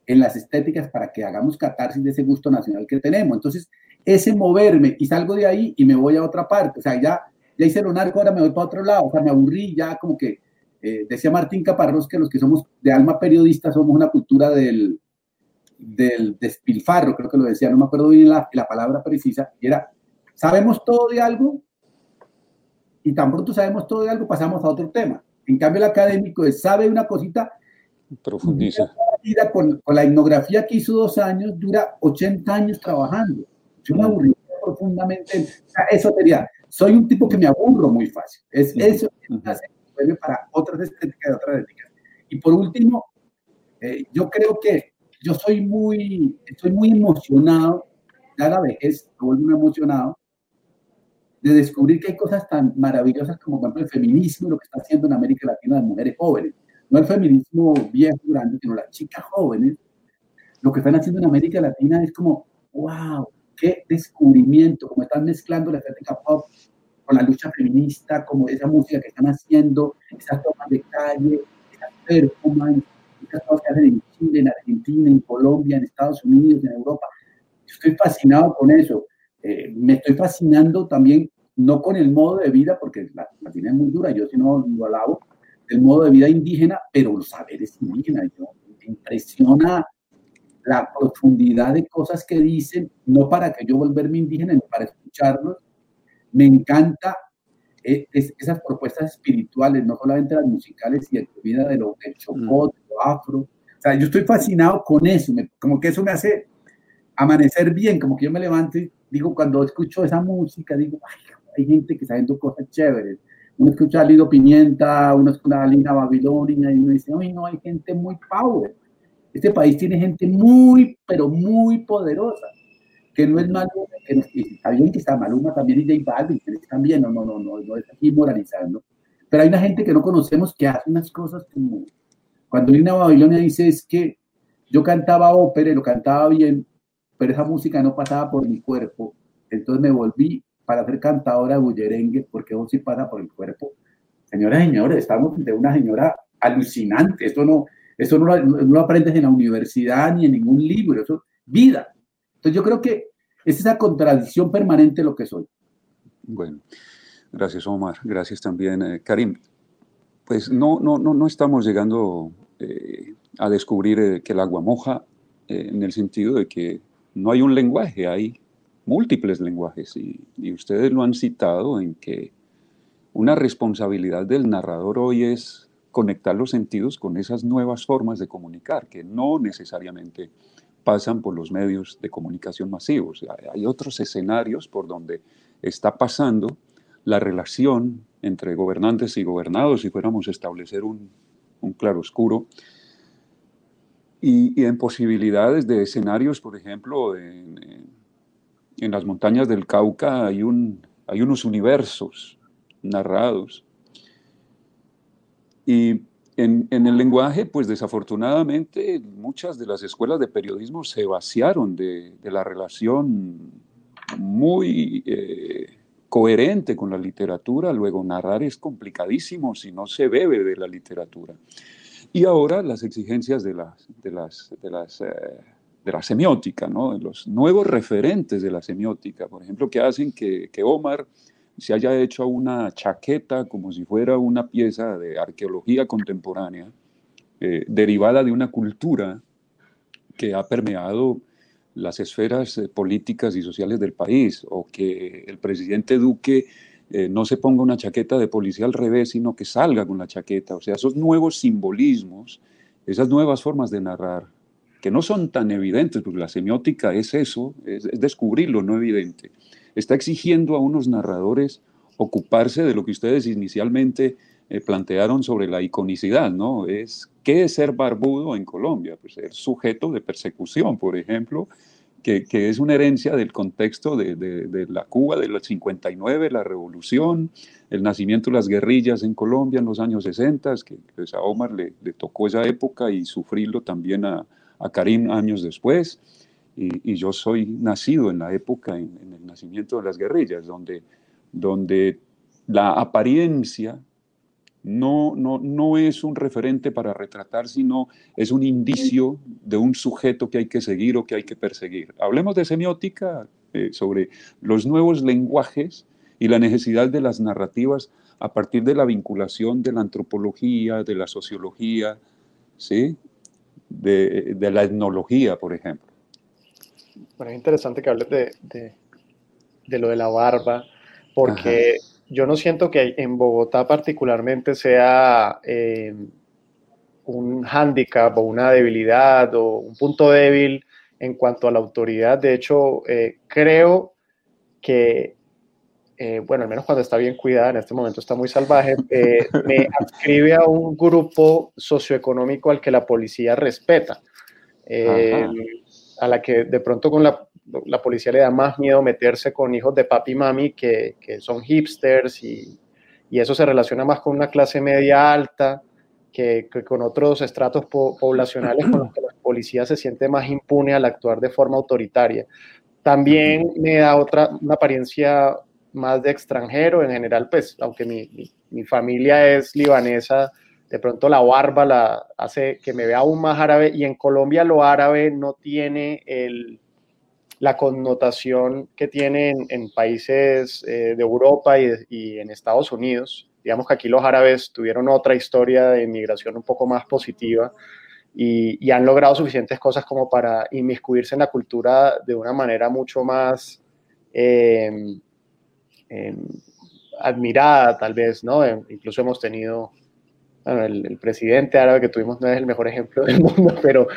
Speaker 4: en las estéticas para que hagamos catarsis de ese gusto nacional que tenemos. Entonces, ese moverme y salgo de ahí y me voy a otra parte. O sea, ya, ya hice lo narco, ahora me voy para otro lado. O sea, me aburrí ya como que, eh, decía Martín Caparrós que los que somos de alma periodista somos una cultura del, del despilfarro, creo que lo decía, no me acuerdo bien la, la palabra precisa, y era, sabemos todo de algo, y tan pronto sabemos todo de algo, pasamos a otro tema. En cambio, el académico sabe una cosita,
Speaker 2: profundiza.
Speaker 4: Con, con, la etnografía que hizo dos años, dura 80 años trabajando. Yo me aburrí profundamente. eso sería, soy un tipo que me aburro muy fácil. Es eso que me hace para otras estéticas y otras éticas. Y por último, eh, yo creo que yo soy muy, estoy muy emocionado, ya la vejez, me vuelvo muy emocionado, de descubrir que hay cosas tan maravillosas como, por ejemplo, el feminismo, lo que está haciendo en América Latina las mujeres jóvenes. No el feminismo viejo, grande, sino las chicas jóvenes. Lo que están haciendo en América Latina es como, wow, qué descubrimiento, como están mezclando la estética pop con la lucha feminista, como esa música que están haciendo, esas tomas de calle, esas performances, esas cosas que hacen en Chile, en Argentina, en Colombia, en Estados Unidos, en Europa. Estoy fascinado con eso. Eh, me estoy fascinando también no con el modo de vida, porque la Latina es muy dura, yo si no lo alabo, el modo de vida indígena, pero los saberes indígenas, me impresiona la profundidad de cosas que dicen, no para que yo volverme indígena, sino para escucharlos. Me encanta eh, esas propuestas espirituales, no solamente las musicales y la vida de lo, del chocó, de lo afro. O sea, yo estoy fascinado con eso, como que eso me hace amanecer bien, como que yo me levanto y digo, cuando escucho esa música, digo, ay, hay gente que está haciendo cosas chéveres. Uno escucha a Lido Pimienta, uno escucha a Lina Babilonia y uno dice, ay, no, hay gente muy power. Este país tiene gente muy, pero muy poderosa, que no es Maluma, que no, está bien que está Maluma también y J Balvin, también, no, no, no, no, no es aquí moralizando. Pero hay una gente que no conocemos que hace unas cosas como, cuando Lina Babilonia dice es que yo cantaba ópera y lo cantaba bien, pero esa música no pasaba por mi cuerpo, entonces me volví para ser cantadora de bullerengue, porque eso sí pasa por el cuerpo. Señoras y señores, estamos de una señora alucinante. Esto no, eso no, lo aprendes en la universidad ni en ningún libro, eso es vida. Entonces yo creo que es esa contradicción permanente lo que soy.
Speaker 2: Bueno, gracias Omar, gracias también eh, Karim. Pues no, no, no, no estamos llegando eh, a descubrir eh, que el agua moja en el sentido de que no hay un lenguaje, ahí múltiples lenguajes y, ustedes lo han citado en que una responsabilidad del narrador hoy es conectar los sentidos con esas nuevas formas de comunicar que no necesariamente pasan por los medios de comunicación masivos. Hay otros escenarios por donde está pasando la relación entre gobernantes y gobernados si fuéramos a establecer un, un claroscuro. Y, y, en posibilidades de escenarios, por ejemplo, en, en las montañas del Cauca hay, un, hay unos universos narrados. Y en, en, el lenguaje, pues desafortunadamente muchas de las escuelas de periodismo se vaciaron de, de la relación muy eh, coherente con la literatura. Luego narrar es complicadísimo si no se bebe de la literatura. Y ahora las exigencias de las, de las, de las eh, de la semiótica, ¿no? los nuevos referentes de la semiótica, por ejemplo, que hacen que, que Omar se haya hecho una chaqueta como si fuera una pieza de arqueología contemporánea, eh, derivada de una cultura que ha permeado las esferas eh, políticas y sociales del país, o que el presidente Duque eh, no se ponga una chaqueta de policía al revés, sino que salga con la chaqueta. O sea, esos nuevos simbolismos, esas nuevas formas de narrar, que no son tan evidentes, porque la semiótica es eso, es, descubrir lo no evidente. Está exigiendo a unos narradores ocuparse de lo que ustedes inicialmente eh, plantearon sobre la iconicidad, ¿no? Es, ¿qué es ser barbudo en Colombia? Pues ser sujeto de persecución, por ejemplo, que, que es una herencia del contexto de, de, de, la Cuba del 59, la revolución, el nacimiento de las guerrillas en Colombia en los años 60, que pues, a Omar le, le tocó esa época y sufrirlo también a, a Karim años después, y, y, yo soy nacido en la época, en, el nacimiento de las guerrillas, donde, donde la apariencia no, no, no es un referente para retratar, sino es un indicio de un sujeto que hay que seguir o que hay que perseguir. Hablemos de semiótica, eh, sobre los nuevos lenguajes y la necesidad de las narrativas a partir de la vinculación de la antropología, de la sociología, ¿sí? de la etnología, por ejemplo.
Speaker 3: Bueno, es interesante que hables de, de, de lo de la barba, porque Ajá. yo no siento que en Bogotá particularmente sea eh, un hándicap o una debilidad o un punto débil en cuanto a la autoridad. De hecho, eh, creo que eh, bueno, al menos cuando está bien cuidada, en este momento está muy salvaje, eh, me adscribe a un grupo socioeconómico al que la policía respeta, eh, a la que de pronto con la, la, policía le da más miedo meterse con hijos de papi y mami que, que son hipsters y, y, eso se relaciona más con una clase media alta que, que con otros estratos po poblacionales con los que la policía se siente más impune al actuar de forma autoritaria. También me da otra, una apariencia más de extranjero en general, pues, aunque mi, mi, familia es libanesa, de pronto la barba la hace que me vea aún más árabe y en Colombia lo árabe no tiene el, la connotación que tiene en, países eh, de Europa y, en Estados Unidos. Digamos que aquí los árabes tuvieron otra historia de inmigración un poco más positiva y, han logrado suficientes cosas como para inmiscuirse en la cultura de una manera mucho más... Eh, eh, admirada tal vez, ¿no? Incluso hemos tenido, bueno, el, el, presidente árabe que tuvimos no es el mejor ejemplo del mundo, pero,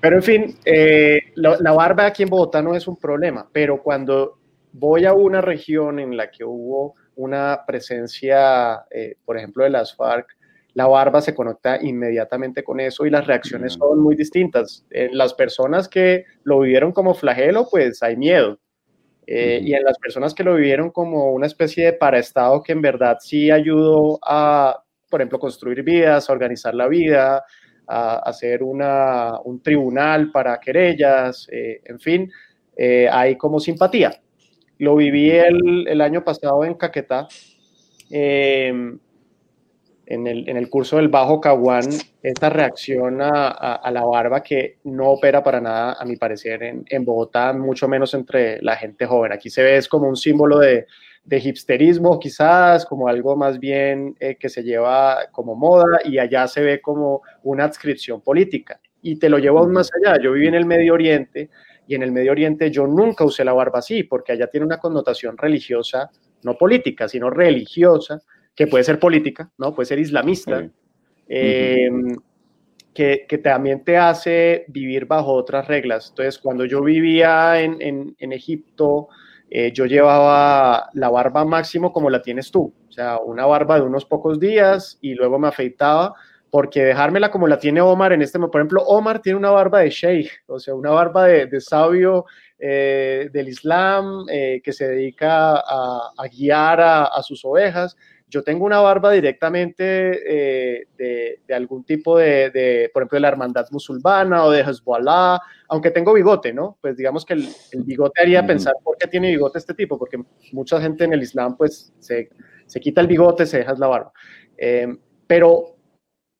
Speaker 3: pero en fin, eh, la, la, barba aquí en Bogotá no es un problema, pero cuando voy a una región en la que hubo una presencia, eh, por ejemplo, de las FARC, la barba se conecta inmediatamente con eso y las reacciones son muy distintas. las personas que lo vivieron como flagelo, pues hay miedo. Eh, y en las personas que lo vivieron como una especie de paraestado que en verdad sí ayudó a, por ejemplo, construir vidas, organizar la vida, a hacer una, un tribunal para querellas, eh, en fin, eh, hay como simpatía. Lo viví el, el año pasado en Caquetá. Eh, en el, en el, curso del Bajo Caguán esta reacción a, a, a, la barba que no opera para nada, a mi parecer, en, en, Bogotá, mucho menos entre la gente joven. Aquí se ve es como un símbolo de, de hipsterismo, quizás, como algo más bien eh, que se lleva como moda, y allá se ve como una adscripción política. Y te lo llevo aún más allá. Yo viví en el Medio Oriente y en el Medio Oriente yo nunca usé la barba así, porque allá tiene una connotación religiosa, no política, sino religiosa que puede ser política, ¿no? Puede ser islamista, eh, uh -huh. que, que, también te hace vivir bajo otras reglas. Entonces, cuando yo vivía en, en, en Egipto, eh, yo llevaba la barba máximo como la tienes tú, o sea, una barba de unos pocos días y luego me afeitaba, porque dejármela como la tiene Omar en este por ejemplo, Omar tiene una barba de sheikh, o sea, una barba de, sabio eh, del Islam eh, que se dedica a, guiar a, sus ovejas. Yo tengo una barba directamente de, algún tipo de, por ejemplo, de la hermandad musulmana o de Hezbollah, aunque tengo bigote, ¿no? Pues digamos que el, bigote haría pensar por qué tiene bigote este tipo, porque mucha gente en el Islam pues se, quita el bigote, se deja la barba. Eh, pero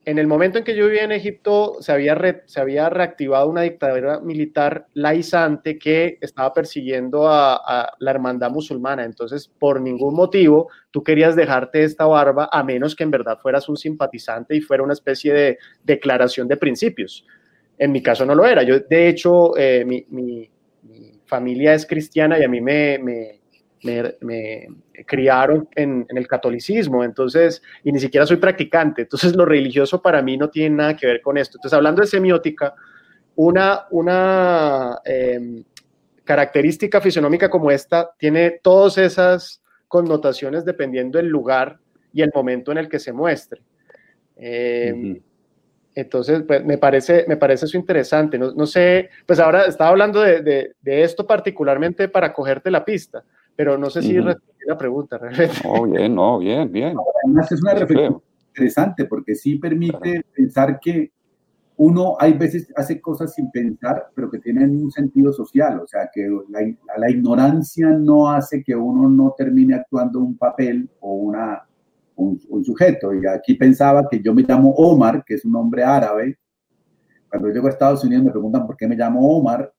Speaker 3: en el momento en que yo vivía en Egipto, se había, reactivado una dictadura militar laizante que estaba persiguiendo a, la hermandad musulmana. Entonces, por ningún motivo, tú querías dejarte esta barba, a menos que en verdad fueras un simpatizante y fuera una especie de declaración de principios. En mi caso no lo era. Yo, de hecho, eh, mi, familia es cristiana y a mí me, criaron en, el catolicismo, entonces, y ni siquiera soy practicante, entonces lo religioso para mí no tiene nada que ver con esto. Entonces, hablando de semiótica, una, una em, característica fisionómica como esta tiene todas esas connotaciones dependiendo del lugar y el momento en el que se muestre. Em, entonces, pues, me, parece, me parece eso interesante. No, sé, pues ahora estaba hablando de, de, esto particularmente para cogerte la pista, pero no sé si uh la pregunta realmente.
Speaker 2: Oh, bien, no, bien, bien.
Speaker 4: Además es una reflexión interesante porque sí permite pensar que uno hay veces hace cosas sin pensar, pero que tienen un sentido social, o sea, que la, la ignorancia no hace que uno no termine actuando un papel o una, un, un, sujeto. Y aquí pensaba que yo me llamo Omar, que es un nombre árabe. Cuando llego a Estados Unidos me preguntan por qué me llamo Omar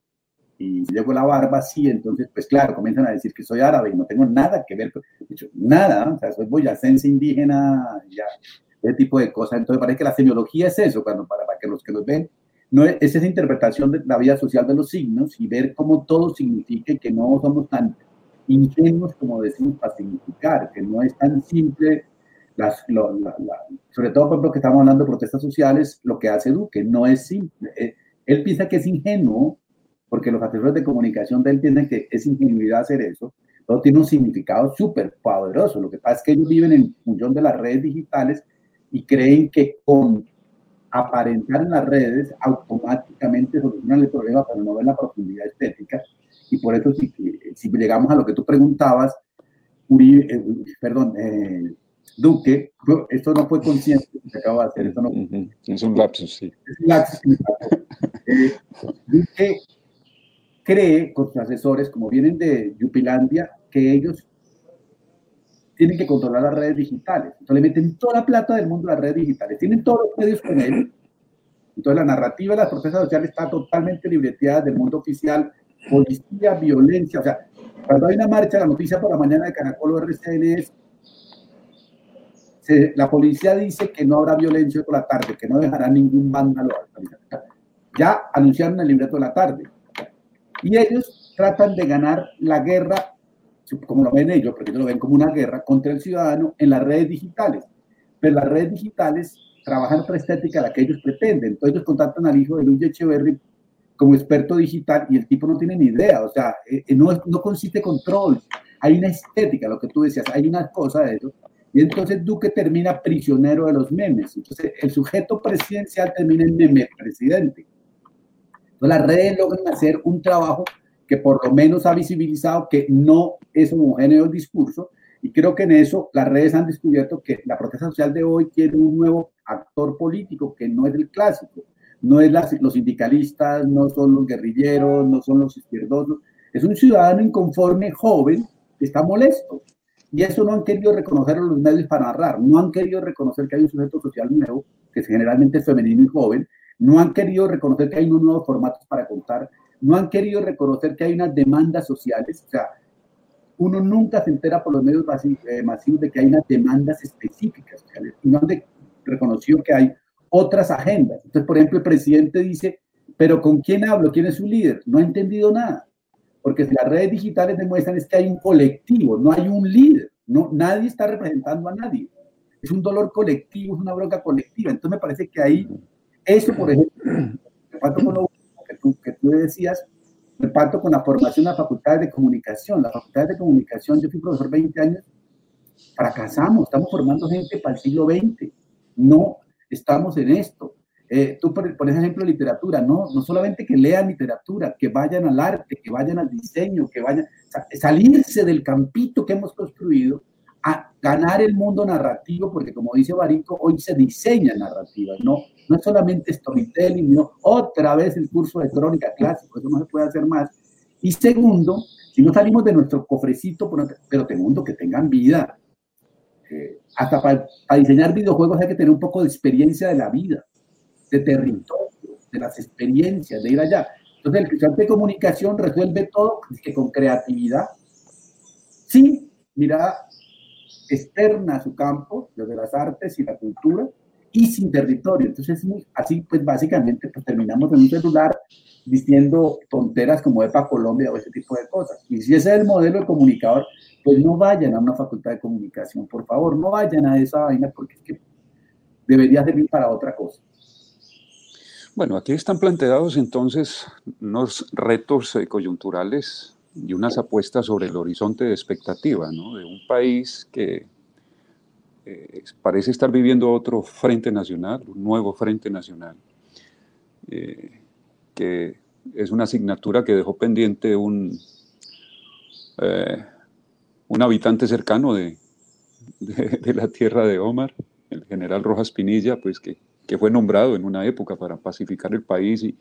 Speaker 4: y si llego la barba, sí, entonces, pues claro, comienzan a decir que soy árabe y no tengo nada que ver, con, nada, o sea, soy boyacense indígena, ya, ese tipo de cosas. Entonces, parece que la semiología es eso, cuando, para, que los que nos ven, no es, esa interpretación de la vida social de los signos y ver cómo todo significa que no somos tan ingenuos como decimos para significar, que no es tan simple. Las, sobre todo, por ejemplo, que estamos hablando de protestas sociales, lo que hace Duque no es simple. Él, él piensa que es ingenuo porque los asesores de comunicación de él entienden que es ingenuidad hacer eso, todo tiene un significado súper poderoso. Lo que pasa es que ellos viven en función de las redes digitales y creen que con aparentar en las redes automáticamente solucionan el problema, pero no ven la profundidad estética. Y por eso, si, si llegamos a lo que tú preguntabas, Uribe, eh, perdón, eh, Duque, esto no fue consciente que acaba de hacer, esto no,
Speaker 2: es un lapsus, sí.
Speaker 4: Es un lapsus. Eh, Duque cree con sus asesores, como vienen de Yupilandia, que ellos tienen que controlar las redes digitales. Entonces le meten toda la plata del mundo a las redes digitales. Tienen todos los medios con él. Entonces la narrativa de las protestas sociales está totalmente libreteada del mundo oficial. Policía, violencia. O sea, cuando hay una marcha, la noticia por la mañana de Caracol RCN es la policía dice que no habrá violencia por la tarde, que no dejará ningún vándalo. Ya anunciaron el libreto de la tarde. Y ellos tratan de ganar la guerra, como lo ven ellos, porque ellos lo ven como una guerra contra el ciudadano en las redes digitales. Pero las redes digitales trabajan otra estética la que ellos pretenden. Entonces ellos contactan al hijo de Luis Echeverry como experto digital y el tipo no tiene ni idea, o sea, eh, eh, no, no consiste control, hay una estética, lo que tú decías, hay una cosa de eso. Y entonces Duque termina prisionero de los memes. Entonces el sujeto presidencial termina en meme presidente. Entonces las redes logran hacer un trabajo que por lo menos ha visibilizado que no es homogéneo el discurso y creo que en eso las redes han descubierto que la protesta social de hoy tiene un nuevo actor político que no es el clásico, no es los sindicalistas, no son los guerrilleros, no son los izquierdosos, es un ciudadano inconforme, joven, que está molesto. Y eso no han querido reconocer los medios para narrar, no han querido reconocer que hay un sujeto social nuevo, que generalmente es femenino y joven, no han querido reconocer que hay unos nuevos formatos para contar, no han querido reconocer que hay unas demandas sociales, o sea, uno nunca se entera por los medios eh, masivos de que hay unas demandas específicas sociales no han reconocido que hay otras agendas. Entonces, por ejemplo, el presidente dice, pero ¿con quién hablo? ¿Quién es su líder? No ha entendido nada, porque las redes digitales demuestran es que hay un colectivo, no hay un líder, no, nadie está representando a nadie. Es un dolor colectivo, es una bronca colectiva. Entonces me parece que ahí eso, por ejemplo, que tú, que tú decías, me parto con la formación de la Facultad de Comunicación. La Facultad de Comunicación, yo fui profesor 20 años, fracasamos, estamos formando gente para el siglo XX. No estamos en esto. Eh, tú por, ejemplo literatura, no, no solamente que lean literatura, que vayan al arte, que vayan al diseño, que vayan, salirse del campito que hemos construido a ganar el mundo narrativo, porque como dice Barico, hoy se diseña narrativa, no, no es solamente storytelling, no, otra vez el curso de crónica clásico, eso no se puede hacer más. Y segundo, si no salimos de nuestro cofrecito, pero de mundo que tengan vida, eh, hasta para, para diseñar videojuegos hay que tener un poco de experiencia de la vida de territorio, de las experiencias, de ir allá. Entonces, el estudiante de comunicación resuelve todo que con creatividad, sin mirada externa a su campo, desde las artes y la cultura, y sin territorio. Entonces, así, pues básicamente, pues terminamos en un celular diciendo tonteras como EPA Colombia o ese tipo de cosas. Y si ese es el modelo de comunicador, pues no vayan a una facultad de comunicación, por favor, no vayan a esa vaina porque es que debería servir para otra cosa.
Speaker 2: Bueno, aquí están planteados entonces unos retos eh, coyunturales y unas apuestas sobre el horizonte de expectativa ¿no? de un país que eh, parece estar viviendo otro frente nacional, un nuevo frente nacional, eh, que es una asignatura que dejó pendiente un, un habitante cercano de, de, de la tierra de Omar, el general Rojas Pinilla, pues que que fue nombrado en una época para pacificar el país y,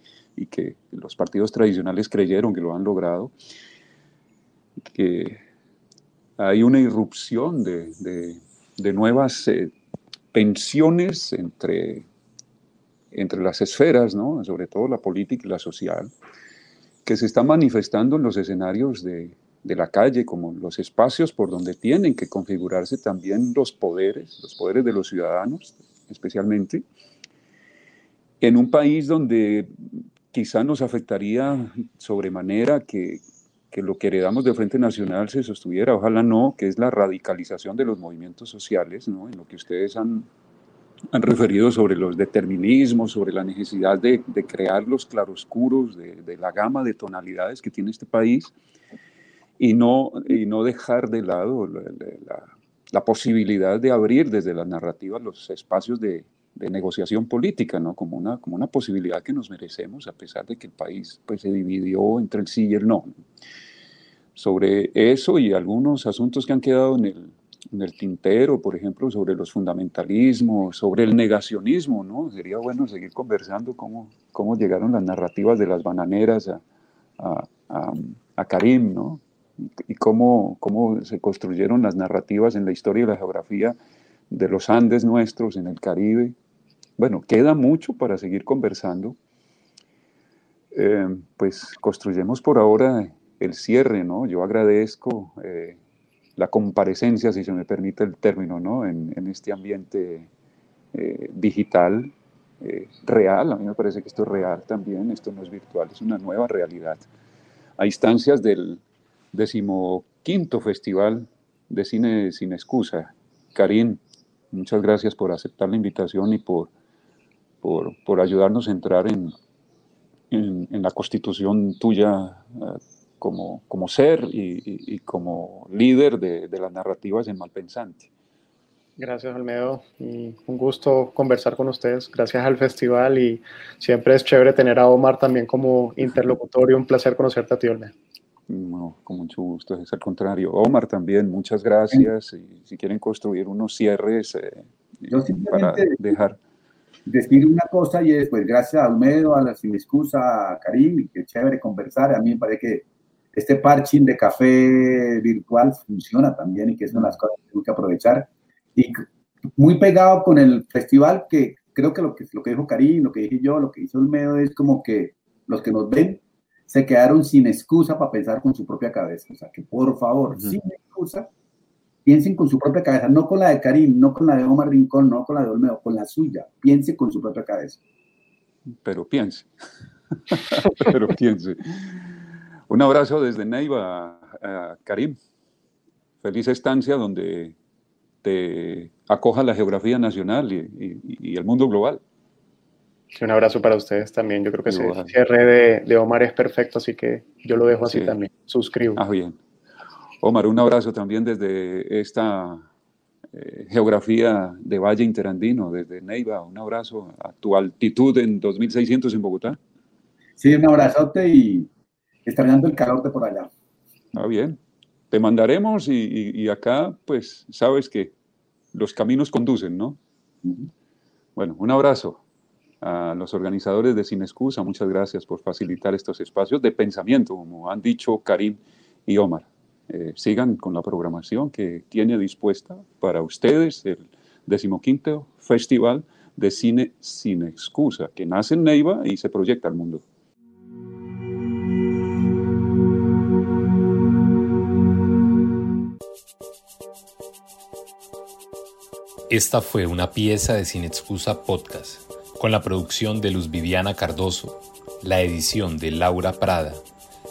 Speaker 2: que los partidos tradicionales creyeron que lo han logrado, que hay una irrupción de, nuevas eh, tensiones entre, entre las esferas, ¿no? sobre todo la política y la social, que se está manifestando en los escenarios de, de la calle como los espacios por donde tienen que configurarse también los poderes, los poderes de los ciudadanos especialmente, en un país donde quizá nos afectaría sobremanera que, que lo que heredamos de Frente Nacional se sostuviera, ojalá no, que es la radicalización de los movimientos sociales, ¿no? en lo que ustedes han, han referido sobre los determinismos, sobre la necesidad de, de crear los claroscuros de, de, la gama de tonalidades que tiene este país y no, y no dejar de lado la, la, la posibilidad de abrir desde las narrativas los espacios de, de negociación política, ¿no? Como una, como una posibilidad que nos merecemos, a pesar de que el país pues, se dividió entre el sí y el no. Sobre eso y algunos asuntos que han quedado en el, en el tintero, por ejemplo, sobre los fundamentalismos, sobre el negacionismo, ¿no? Sería bueno seguir conversando cómo, cómo llegaron las narrativas de las bananeras a, a, a, a Karim, ¿no? Y cómo, cómo se construyeron las narrativas en la historia y la geografía de los Andes nuestros en el Caribe, bueno, queda mucho para seguir conversando. Eh, pues construyemos por ahora el cierre, ¿no? Yo agradezco eh, la comparecencia, si se me permite el término, ¿no? En, este ambiente eh, digital, real. A mí me parece que esto es real también, esto no es virtual, es una nueva realidad. A instancias del decimoquinto Festival de Cine Sin Excusa, Karim, muchas gracias por aceptar la invitación y por por, ayudarnos a entrar en, en, la constitución tuya eh, como, como ser y, como líder de, de, las narrativas en Malpensante.
Speaker 3: Gracias, Almedo. Y un gusto conversar con ustedes. Gracias al festival y siempre es chévere tener a Omar también como interlocutor y un placer conocerte a ti, Olmedo.
Speaker 2: No, con mucho gusto, es al contrario. Omar también, muchas gracias. Y si quieren construir unos cierres eh, para dejar
Speaker 4: decir una cosa y después, gracias a Almedo, a la Sin Excusa, a Karim, y qué chévere conversar. A mí me parece que este parching de café virtual funciona también y que son las cosas que tengo que aprovechar. Y muy pegado con el festival, que creo que lo que, lo que dijo Karim, lo que dije yo, lo que hizo Almedo es como que los que nos ven se quedaron sin excusa para pensar con su propia cabeza. O sea, que por favor, sin excusa, Piensen con su propia cabeza, no con la de Karim, no con la de Omar Rincón, no con la de Olmedo, con la suya. Piense con su propia cabeza.
Speaker 2: Pero piense. Pero piense. Un abrazo desde Neiva a Karim. Feliz estancia donde te acoja la geografía nacional y, y el mundo global.
Speaker 3: un abrazo para ustedes también. Yo creo que ese cierre de, Omar es perfecto, así que yo lo dejo así también. Suscribo.
Speaker 2: Ah, bien. Omar, un abrazo también desde esta eh, geografía de Valle Interandino, desde Neiva. Un abrazo a tu altitud en 2600 en Bogotá.
Speaker 4: Sí, un abrazote y extrañando el calor de por allá.
Speaker 2: Ah, bien. Te mandaremos y, acá, pues, sabes que los caminos conducen, ¿no? Bueno, un abrazo a los organizadores de Sin Excusa. Muchas gracias por facilitar estos espacios de pensamiento, como han dicho Karim y Omar. Eh, sigan con la programación que tiene dispuesta para ustedes el decimoquinto Festival de Cine Sin Excusa, que nace en Neiva y se proyecta al mundo.
Speaker 1: Esta fue una pieza de Sin Excusa Podcast, con la producción de Luz Viviana Cardoso, la edición de Laura Prada,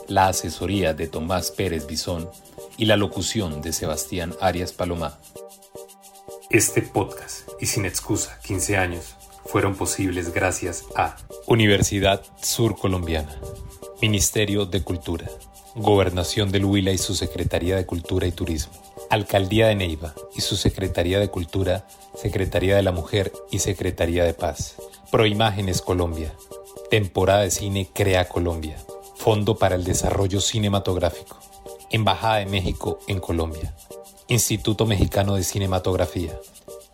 Speaker 1: la asesoría de Tomás Pérez Bisón y la locución de Sebastián Arias Palomá. Este podcast y Sin Excusa 15 años fueron posibles gracias a Universidad Sur Colombiana, Ministerio de Cultura, Gobernación del Huila y su Secretaría de Cultura y Turismo. Alcaldía de Neiva y su Secretaría de Cultura, Secretaría de la Mujer y Secretaría de Paz. Proimágenes Colombia. Temporada de Cine Crea Colombia. Fondo para el Desarrollo Cinematográfico. Embajada de México en Colombia. Instituto Mexicano de Cinematografía.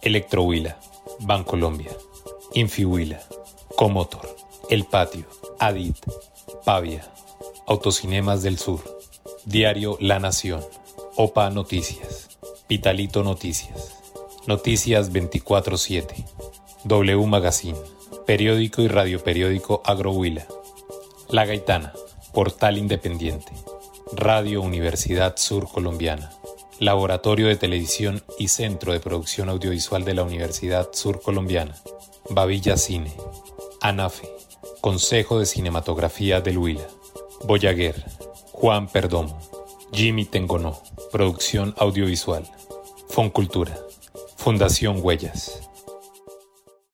Speaker 1: Electrohuila. Bancolombia. Infihuila. Comotor. El Patio. Adit. Pavia. Autocinemas del Sur. Diario La Nación. OPA Noticias, Pitalito Noticias, Noticias 24-7, W Magazine, Periódico y Radio Periódico Agrohuila, La Gaitana, Portal Independiente, Radio Universidad Sur Colombiana, Laboratorio de Televisión y Centro de Producción Audiovisual de la Universidad Sur Colombiana, Bavilla Cine, ANAFE, Consejo de Cinematografía del Huila, Boyaguer, Juan Perdomo, Jimmy Tengonó, producción audiovisual, Foncultura, Fundación Huellas.